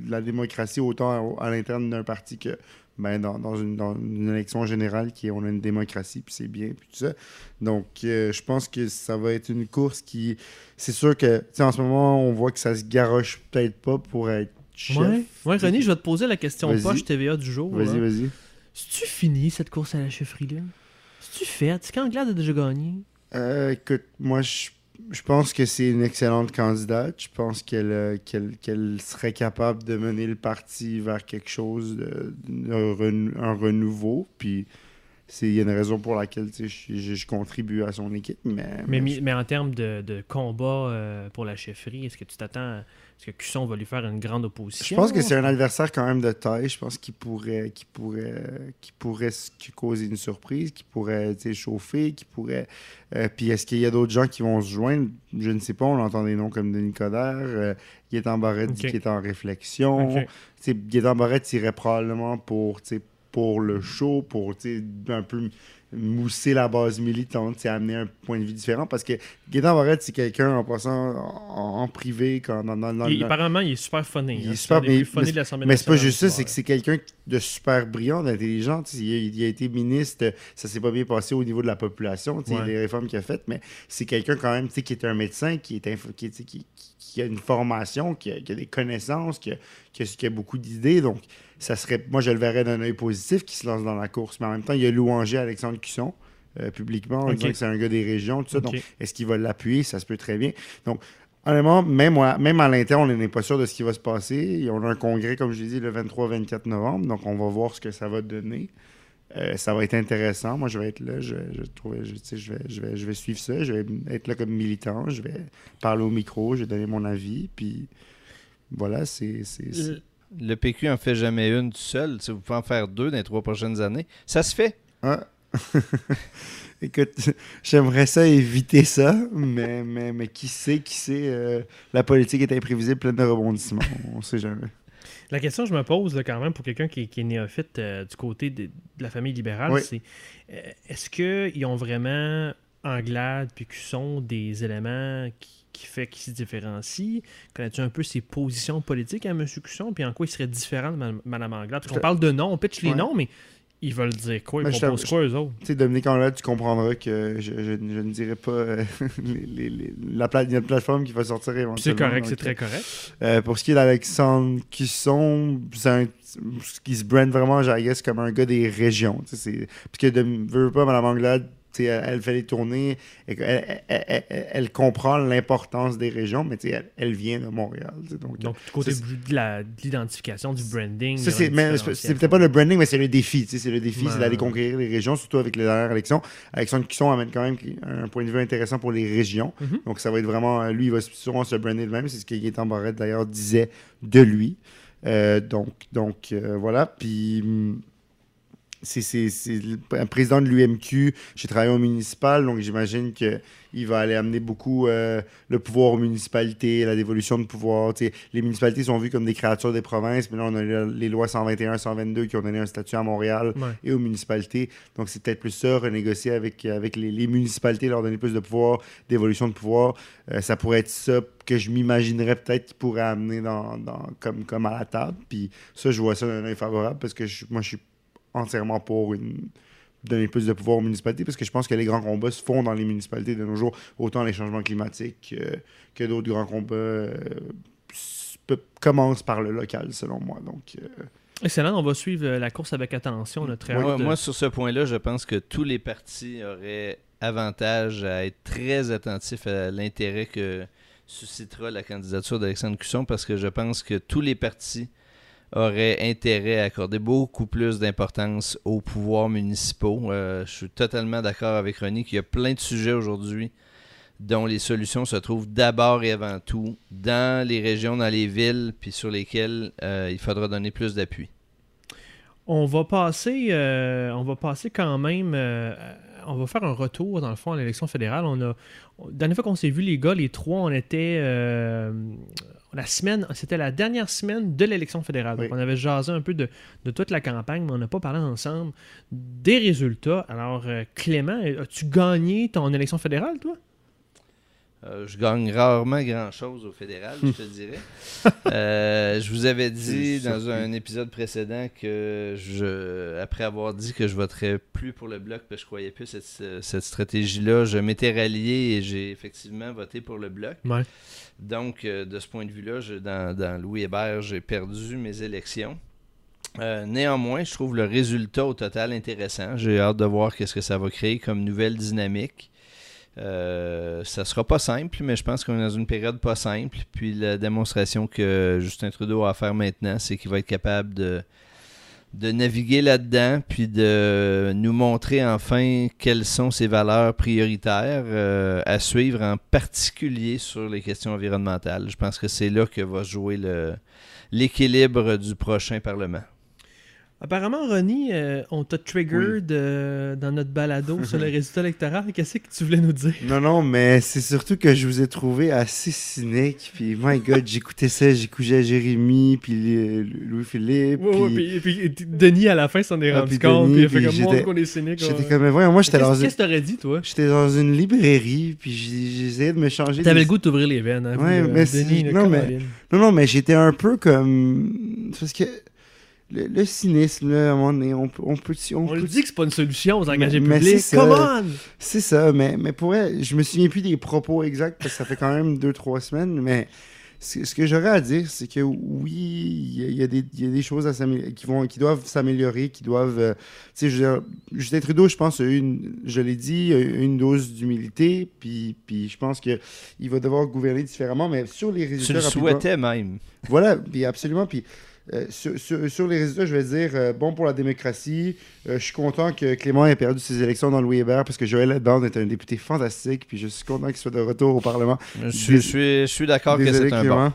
la démocratie, autant à, à l'interne d'un parti que ben, dans, dans, une, dans une élection générale, qui est, on a une démocratie, puis c'est bien, puis tout ça. Donc, euh, je pense que ça va être une course qui... C'est sûr que, tu sais, en ce moment, on voit que ça se garoche peut-être pas pour être chef. Ouais. ouais, René, je vais te poser la question poche TVA du jour. Vas-y, vas-y. C'est-tu fini cette course à la chefferie-là? C'est-tu fait? C'est quand Glad a déjà gagné? Euh, écoute, moi, je, je pense que c'est une excellente candidate. Je pense qu'elle euh, qu'elle serait capable de mener le parti vers quelque chose, de, un, ren- un renouveau. Puis, c'est- il y a une raison pour laquelle tu sais, je, je- je contribue à son équipe. Mais, Mais, mi- mais en termes de, de combat euh, pour la chefferie, est-ce que tu t'attends est-ce que Cusson va lui faire une grande opposition? je pense que c'est un adversaire quand même de taille. Je pense qu'il pourrait, qu'il pourrait, pourrait causer une surprise, qu'il pourrait chauffer, qu'il pourrait. euh, puis est-ce qu'il y a d'autres gens qui vont se joindre? Je ne sais pas. On entend des noms comme Denis Coderre. Euh, Gaétan Barrette dit qu'il est en réflexion. Ok. Tu sais, Gaétan Barrette irait probablement pour, pour le show, pour un peu mousser la base militante, sais, amener un point de vue différent. Parce que Gaétan Barrette, c'est quelqu'un en passant en, en privé, quand, dans, dans- dans- Il- apparemment, il est super funny. Il est hein. super- mais- funnés de l'Assemblée mais c'est pas juste ça, c'est que c'est quelqu'un de super brillant, d'intelligent. Il, a- il a été ministre, ça s'est pas bien passé au niveau de la population, Ouais. les réformes qu'il a faites, mais c'est quelqu'un quand même qui est un médecin, qui, est info- qui, qui- a une formation, qui a, qui a des connaissances, qui a, a beaucoup d'idées. Donc, ça serait, moi, je le verrais d'un œil positif qui se lance dans la course. Mais en même temps, il a louangé Alexandre Cusson. euh, publiquement, en disant que c'est un gars des régions, tout ça. Donc, est-ce qu'il va l'appuyer? Ça se peut très bien. Donc, Honnêtement, même, à- même à l'interne, on n'est pas sûr de ce qui va se passer. On a un congrès, comme je l'ai dit, le 23-24 novembre. Donc, on va voir ce que ça va donner. Euh, ça va être intéressant. Moi, je vais être là. Je, je, je, je, vais, je, vais, je vais suivre ça. Je vais être là comme militant. Je vais parler au micro. Je vais donner mon avis. Puis, voilà, c'est... Le PQ en fait jamais une tout seul. Sais, vous pouvez en faire deux dans les trois prochaines années. Ça se fait. Ah. Écoute, j'aimerais ça éviter ça, mais, mais, mais qui sait, qui sait, euh, la politique est imprévisible, pleine de rebondissements. On sait jamais. La question que je me pose là, quand même pour quelqu'un qui, est- qui est néophyte euh, du côté de, de la famille libérale, Oui. c'est euh, est-ce qu'ils ont vraiment Anglade puis Cusson des éléments qui, qui fait qu'ils se différencient? Connais-tu un peu ses positions politiques à M. Cusson? Puis en quoi il serait différent de Mme Anglade? Parce qu'on parle de noms, on pitch les Ouais. noms, mais ils veulent dire quoi? Ils proposent t'avoue- quoi, eux autres? Tu sais, Dominique Anglade, tu comprendras que je, je- je ne dirai pas euh, les- les- les- la pla- plateforme qui va sortir éventuellement. C'est correct, c'est très correct. euh, pour ce qui est d'Alexandre Cusson, c'est un qui se brand vraiment, I guess, comme un gars des régions. Parce que de veut pas, Mme Anglade, elle, fait les tournées, elle, elle- elle- elle- elle comprend l'importance des régions, mais elle, vient de Montréal. Donc, Donc, du côté de l'identification, du branding. c'est, peut-être pas le branding, mais c'est le défi. C'est le défi, c'est d'aller conquérir les régions, surtout avec les dernières élections. Alexandre Cusson amène quand même un point de vue intéressant pour les régions. Mhm. Donc, ça va être vraiment. euh, Lui, il va sûrement se brander de même. C'est ce que Gaétan Barrette, d'ailleurs, disait de lui. Euh, donc, donc euh, voilà. Puis. C'est, un président de l'UMQ. J'ai travaillé au municipal, donc j'imagine qu'il va aller amener beaucoup euh, le pouvoir aux municipalités, la dévolution de pouvoir. Tu sais, les municipalités sont vues comme des créatures des provinces, mais là, on a les- les lois 121, 122 qui ont donné un statut à Montréal Ouais. et aux municipalités. Donc, c'est peut-être plus ça, renégocier avec, avec les, les municipalités, leur donner plus de pouvoir, d'évolution de pouvoir. Euh, ça pourrait être ça que je m'imaginerais peut-être qu'ils pourraient amener dans, dans- comme, comme à la table. Puis ça, je vois ça d'un œil favorable parce que je- moi, je suis entièrement pour une donner plus de pouvoir aux municipalités parce que je pense que les grands combats se font dans les municipalités de nos jours, autant les changements climatiques euh, que d'autres grands combats euh, commencent par le local, selon moi. Donc, euh, Excellent, on va suivre la course avec attention. De- moi, sur ce point-là, je pense que tous les partis auraient avantage à être très attentifs à l'intérêt que suscitera la candidature d'Alexandre Cusson parce que je pense que tous les partis auraient intérêt à accorder beaucoup plus d'importance aux pouvoirs municipaux. Euh, je suis totalement d'accord avec René qu'il y a plein de sujets aujourd'hui dont les solutions se trouvent d'abord et avant tout dans les régions, dans les villes, puis sur lesquelles euh, il faudra donner plus d'appui. On va passer, euh, on va passer quand même. on va faire un retour, dans le fond, à l'élection fédérale. La dernière fois qu'on s'est vu, les gars, les trois, on était. La semaine, c'était la dernière semaine de l'élection fédérale. Donc, on avait jasé un peu de, de toute la campagne, mais on n'a pas parlé ensemble des résultats. Alors, euh, Clément, as-tu gagné ton élection fédérale, toi? Euh, je gagne rarement grand-chose au fédéral, je te dirais. Euh, je vous avais dit dans un épisode précédent que je, après avoir dit que je voterais plus pour le bloc parce que je croyais plus cette, cette stratégie-là, je m'étais rallié et j'ai effectivement voté pour le bloc. Ouais. Donc, euh, de ce point de vue-là, dans, Louis Hébert, j'ai perdu mes élections. Euh, néanmoins, je trouve le résultat au total intéressant. J'ai hâte de voir qu'est-ce que ça va créer comme nouvelle dynamique. Euh, ça sera pas simple, mais je pense qu'on est dans une période pas simple. Puis la démonstration que Justin Trudeau a à faire maintenant, c'est qu'il va être capable de, de naviguer là-dedans, puis de nous montrer enfin quelles sont ses valeurs prioritaires euh, à suivre, en particulier sur les questions environnementales. Je pense que c'est là que va jouer l'équilibre du prochain Parlement. Apparemment, Ronnie, euh, on t'a triggered euh, dans notre balado sur le résultat électoral. Qu'est-ce que tu voulais nous dire? Non, non, mais c'est surtout que je vous ai trouvé assez cynique. Puis, my God, j'écoutais ça, j'écoutais Jérémy, puis euh, Louis-Philippe. Ouais, puis puis, puis- puis Denis, à la fin, s'en est Ah, rendu puis compte. Denis, puis il a fait comme moi qu'on est cynique. J'étais ouais. comme, mais voyons, moi, j'étais dans, Qu'est-ce une... qu'est-ce que t'aurais dit, toi? j'étais dans une librairie, puis j'essayais de me changer. T'avais des- le goût d'ouvrir les veines. Hein, Ouais, mais Denis, non, mais-. Non, non, mais j'étais un peu comme. Parce que le, le cynisme, là, à un moment donné, on peut. On, peut, on On peut- le dit que c'est pas une solution aux engagés Mais- mais publics. c'est Come ça. on! C'est ça, mais, mais pour vrai, je me souviens plus des propos exacts parce que ça fait quand même deux, trois semaines, mais ce, que j'aurais à dire, c'est que oui, il y, y a des- il y a des choses à s'améliorer- qui, vont, qui doivent s'améliorer, qui doivent. euh, tu sais, je veux dire, Justin Trudeau, je pense, a eu une, je l'ai dit, a eu une dose d'humilité, puis, puis je pense qu'il va devoir gouverner différemment, mais sur les Tu résultats. le rapidement- souhaitais même. voilà, puis absolument. Puis euh, sur, sur- sur les résultats, je vais dire euh, bon pour la démocratie. Euh, je suis content que Clément ait perdu ses élections dans Louis Hébert parce que Joël Bande est un député fantastique. Puis je suis content qu'il soit de retour au Parlement. Je suis, suis- d'accord que c'est un bon.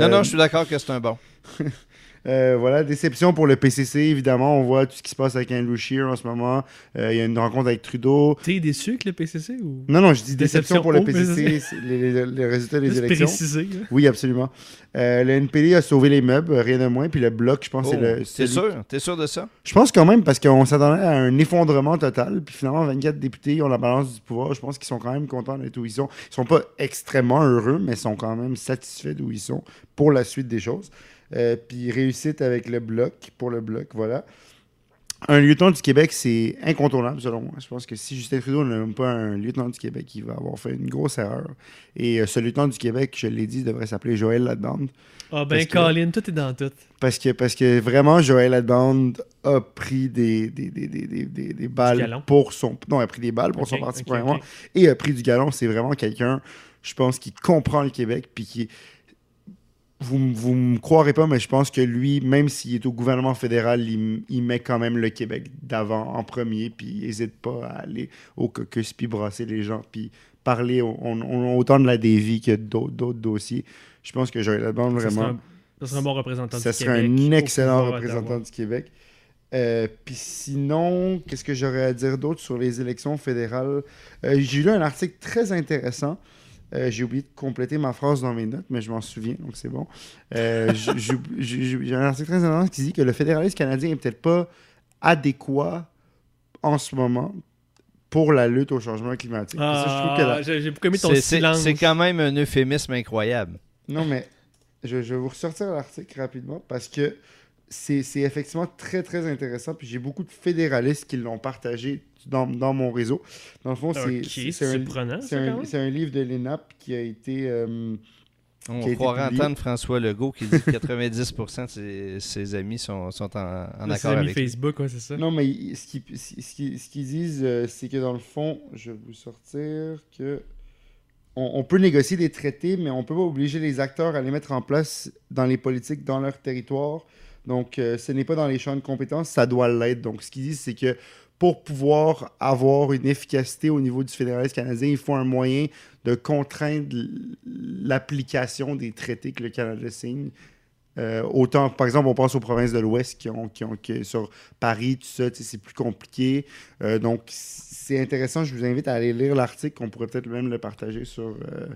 Non, non, je suis d'accord que c'est un bon. euh, voilà, déception pour le PCC, évidemment. On voit tout ce qui se passe avec Andrew Scheer en ce moment. Euh, Il y a une rencontre avec Trudeau. T'es déçu avec le PCC ou? Non, non, je dis Déception déception, pour le PCC, c'est les, les- les résultats des Juste élections. préciser. là. Oui, absolument. Euh, le NPD a sauvé les meubles, rien de moins. Puis le bloc, je pense, Oh, c'est le. T'es celui- sûr? T'es sûr de ça? Je pense quand même parce qu'on s'attendait à un effondrement total. Puis finalement, 24 députés ont la balance du pouvoir. Je pense qu'ils sont quand même contents d'être où ils sont. Ils sont pas extrêmement heureux, mais ils sont quand même satisfaits d'où ils sont pour la suite des choses. Euh, puis réussite avec le bloc, pour le bloc, voilà. Un lieutenant du Québec, c'est incontournable selon moi. Je pense que si Justin Trudeau n'a même pas un lieutenant du Québec, il va avoir fait une grosse erreur. Et euh, ce lieutenant du Québec, je l'ai dit, devrait s'appeler Joël Ladbande. Ah ben, que- Colin, tout est dans tout. Parce que, parce que vraiment, Joël Adband a pris des, des, des, des, des, balles pour son. Non, a pris des balles pour Ok, son parti, ok, premièrement. ok. Et a pris du galon. C'est vraiment quelqu'un, je pense, qui comprend le Québec. Puis qui. Vous, vous me croirez pas, mais je pense que lui, même s'il est au gouvernement fédéral, il, met quand même le Québec d'avant en premier. Puis il n'hésite pas à aller au caucus, puis brasser les gens, puis parler on, on- on- autant de la dévie que d'autres dossiers. Je pense que Joël Ça vraiment. serait un, ça serait un bon représentant Ça du serait Québec. un au excellent pouvoir représentant du Québec. Euh, Puis sinon, qu'est-ce que j'aurais à dire d'autre sur les élections fédérales? Euh, J'ai lu un article très intéressant. Euh, J'ai oublié de compléter ma phrase dans mes notes, mais je m'en souviens, donc c'est bon. Euh, j'ai- un article très intéressant qui dit que le fédéralisme canadien n'est peut-être pas adéquat en ce moment pour la lutte au changement climatique. La- Ah, j'ai j'ai beaucoup aimé ton silence. c'est quand même un euphémisme incroyable. Non, mais je, je vais vous ressortir l'article rapidement parce que c'est c'est effectivement très, très intéressant. Puis j'ai beaucoup de fédéralistes qui l'ont partagé dans, dans mon réseau. Dans le fond, c'est Ok, c'est c'est un, surprenant, c'est ça, un- un livre de l'ENAP qui a été... euh, On Qui a été croirait entendre François Legault qui dit que 90% de ses, ses amis sont, sont en, en Ses accord amis avec. Facebook, ouais, c'est ça. Non, mais il- ce qu'ils disent, euh, c'est que dans le fond, je vais vous sortir que on, on peut négocier des traités, mais on peut pas obliger les acteurs à les mettre en place dans les politiques, dans leur territoire. Donc, euh, ce n'est pas dans les champs de compétences, ça doit l'être. Donc, ce qu'ils disent, c'est que pour pouvoir avoir une efficacité au niveau du fédéralisme canadien, il faut un moyen de contraindre l'application des traités que le Canada signe Euh, autant, par exemple, on pense aux provinces de l'Ouest qui ont, qui ont sur Paris, tout ça, c'est plus compliqué. Euh, donc, c'est intéressant. Je vous invite à aller lire l'article. On pourrait peut-être même le partager sur euh,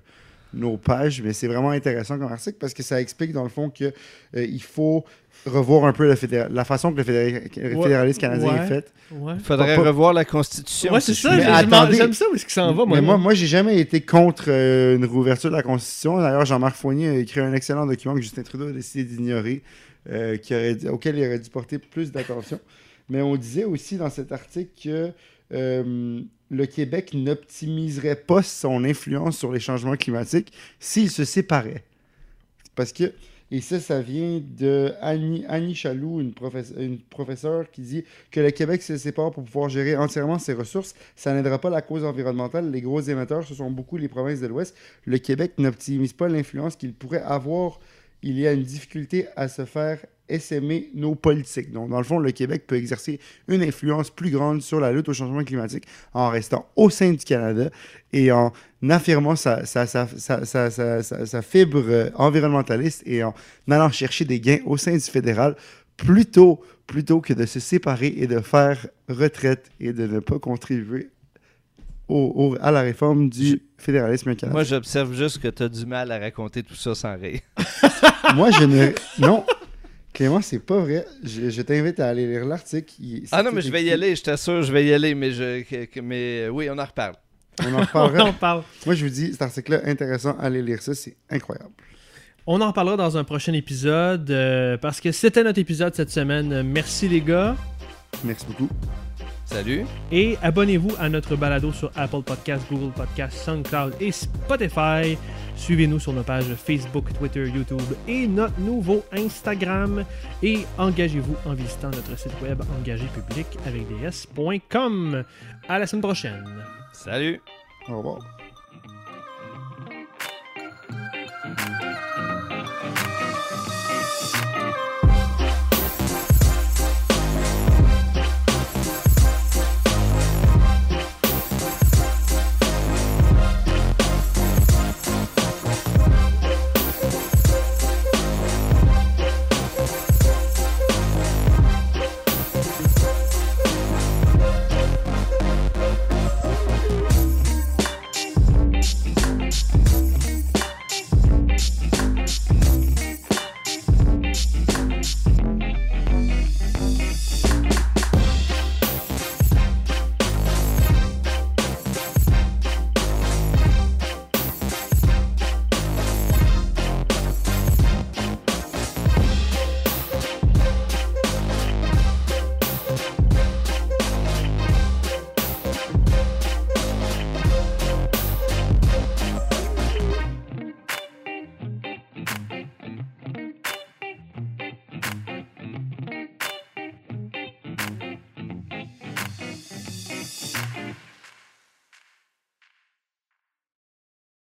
nos pages, mais c'est vraiment intéressant comme article parce que ça explique, dans le fond, que euh, il faut revoir un peu fédéra- la façon que le, fédéra- Ouais. fédéralisme canadien Ouais. est fait. Ouais. Il faudrait Pas- revoir la Constitution. Ouais, c'est ça. J'aime ça où est-ce qu'il s'en va, moi. Mais moi, moi j'ai jamais été contre euh, une réouverture de la Constitution. D'ailleurs, Jean-Marc Fournier a écrit un excellent document que Justin Trudeau a décidé d'ignorer, euh, auquel il aurait dû porter plus d'attention. Mais on disait aussi dans cet article que euh, le Québec n'optimiserait pas son influence sur les changements climatiques s'il se séparait. Parce que, et ça, ça vient de Annie, Annie Chaloux, une, une professeure qui dit que le Québec se sépare pour pouvoir gérer entièrement ses ressources. Ça n'aidera pas la cause environnementale. Les gros émetteurs, ce sont beaucoup les provinces de l'Ouest. Le Québec n'optimise pas l'influence qu'il pourrait avoir. Il y a une difficulté à se faire essaimer nos politiques. Donc, dans le fond, le Québec peut exercer une influence plus grande sur la lutte au changement climatique en restant au sein du Canada et en affirmant sa, sa, sa, sa, fibre euh, environnementaliste et en allant chercher des gains au sein du fédéral plutôt, plutôt que de se séparer et de faire retraite et de ne pas contribuer au- au- à la réforme du fédéralisme canadien. Moi, j'observe juste que tu as du mal à raconter tout ça sans rire. Moi, je ne. Non, Clément, c'est pas vrai. Je, je t'invite à aller lire l'article. Ah non, mais je vais y aller, je t'assure, je vais y aller, mais, je, que- que- mais oui, on en reparle. On en On reparlera. en parle. Moi, je vous dis, cet article-là, intéressant. Allez lire ça, c'est incroyable. On en reparlera dans un prochain épisode euh, parce que c'était notre épisode cette semaine. Merci les gars. Merci beaucoup. Salut. Et abonnez-vous à notre balado sur Apple Podcasts, Google Podcasts, SoundCloud et Spotify. Suivez-nous sur nos pages Facebook, Twitter, YouTube et notre nouveau Instagram. Et engagez-vous en visitant notre site web engagépublic avec des S.com. À la semaine prochaine. Salut. Au revoir.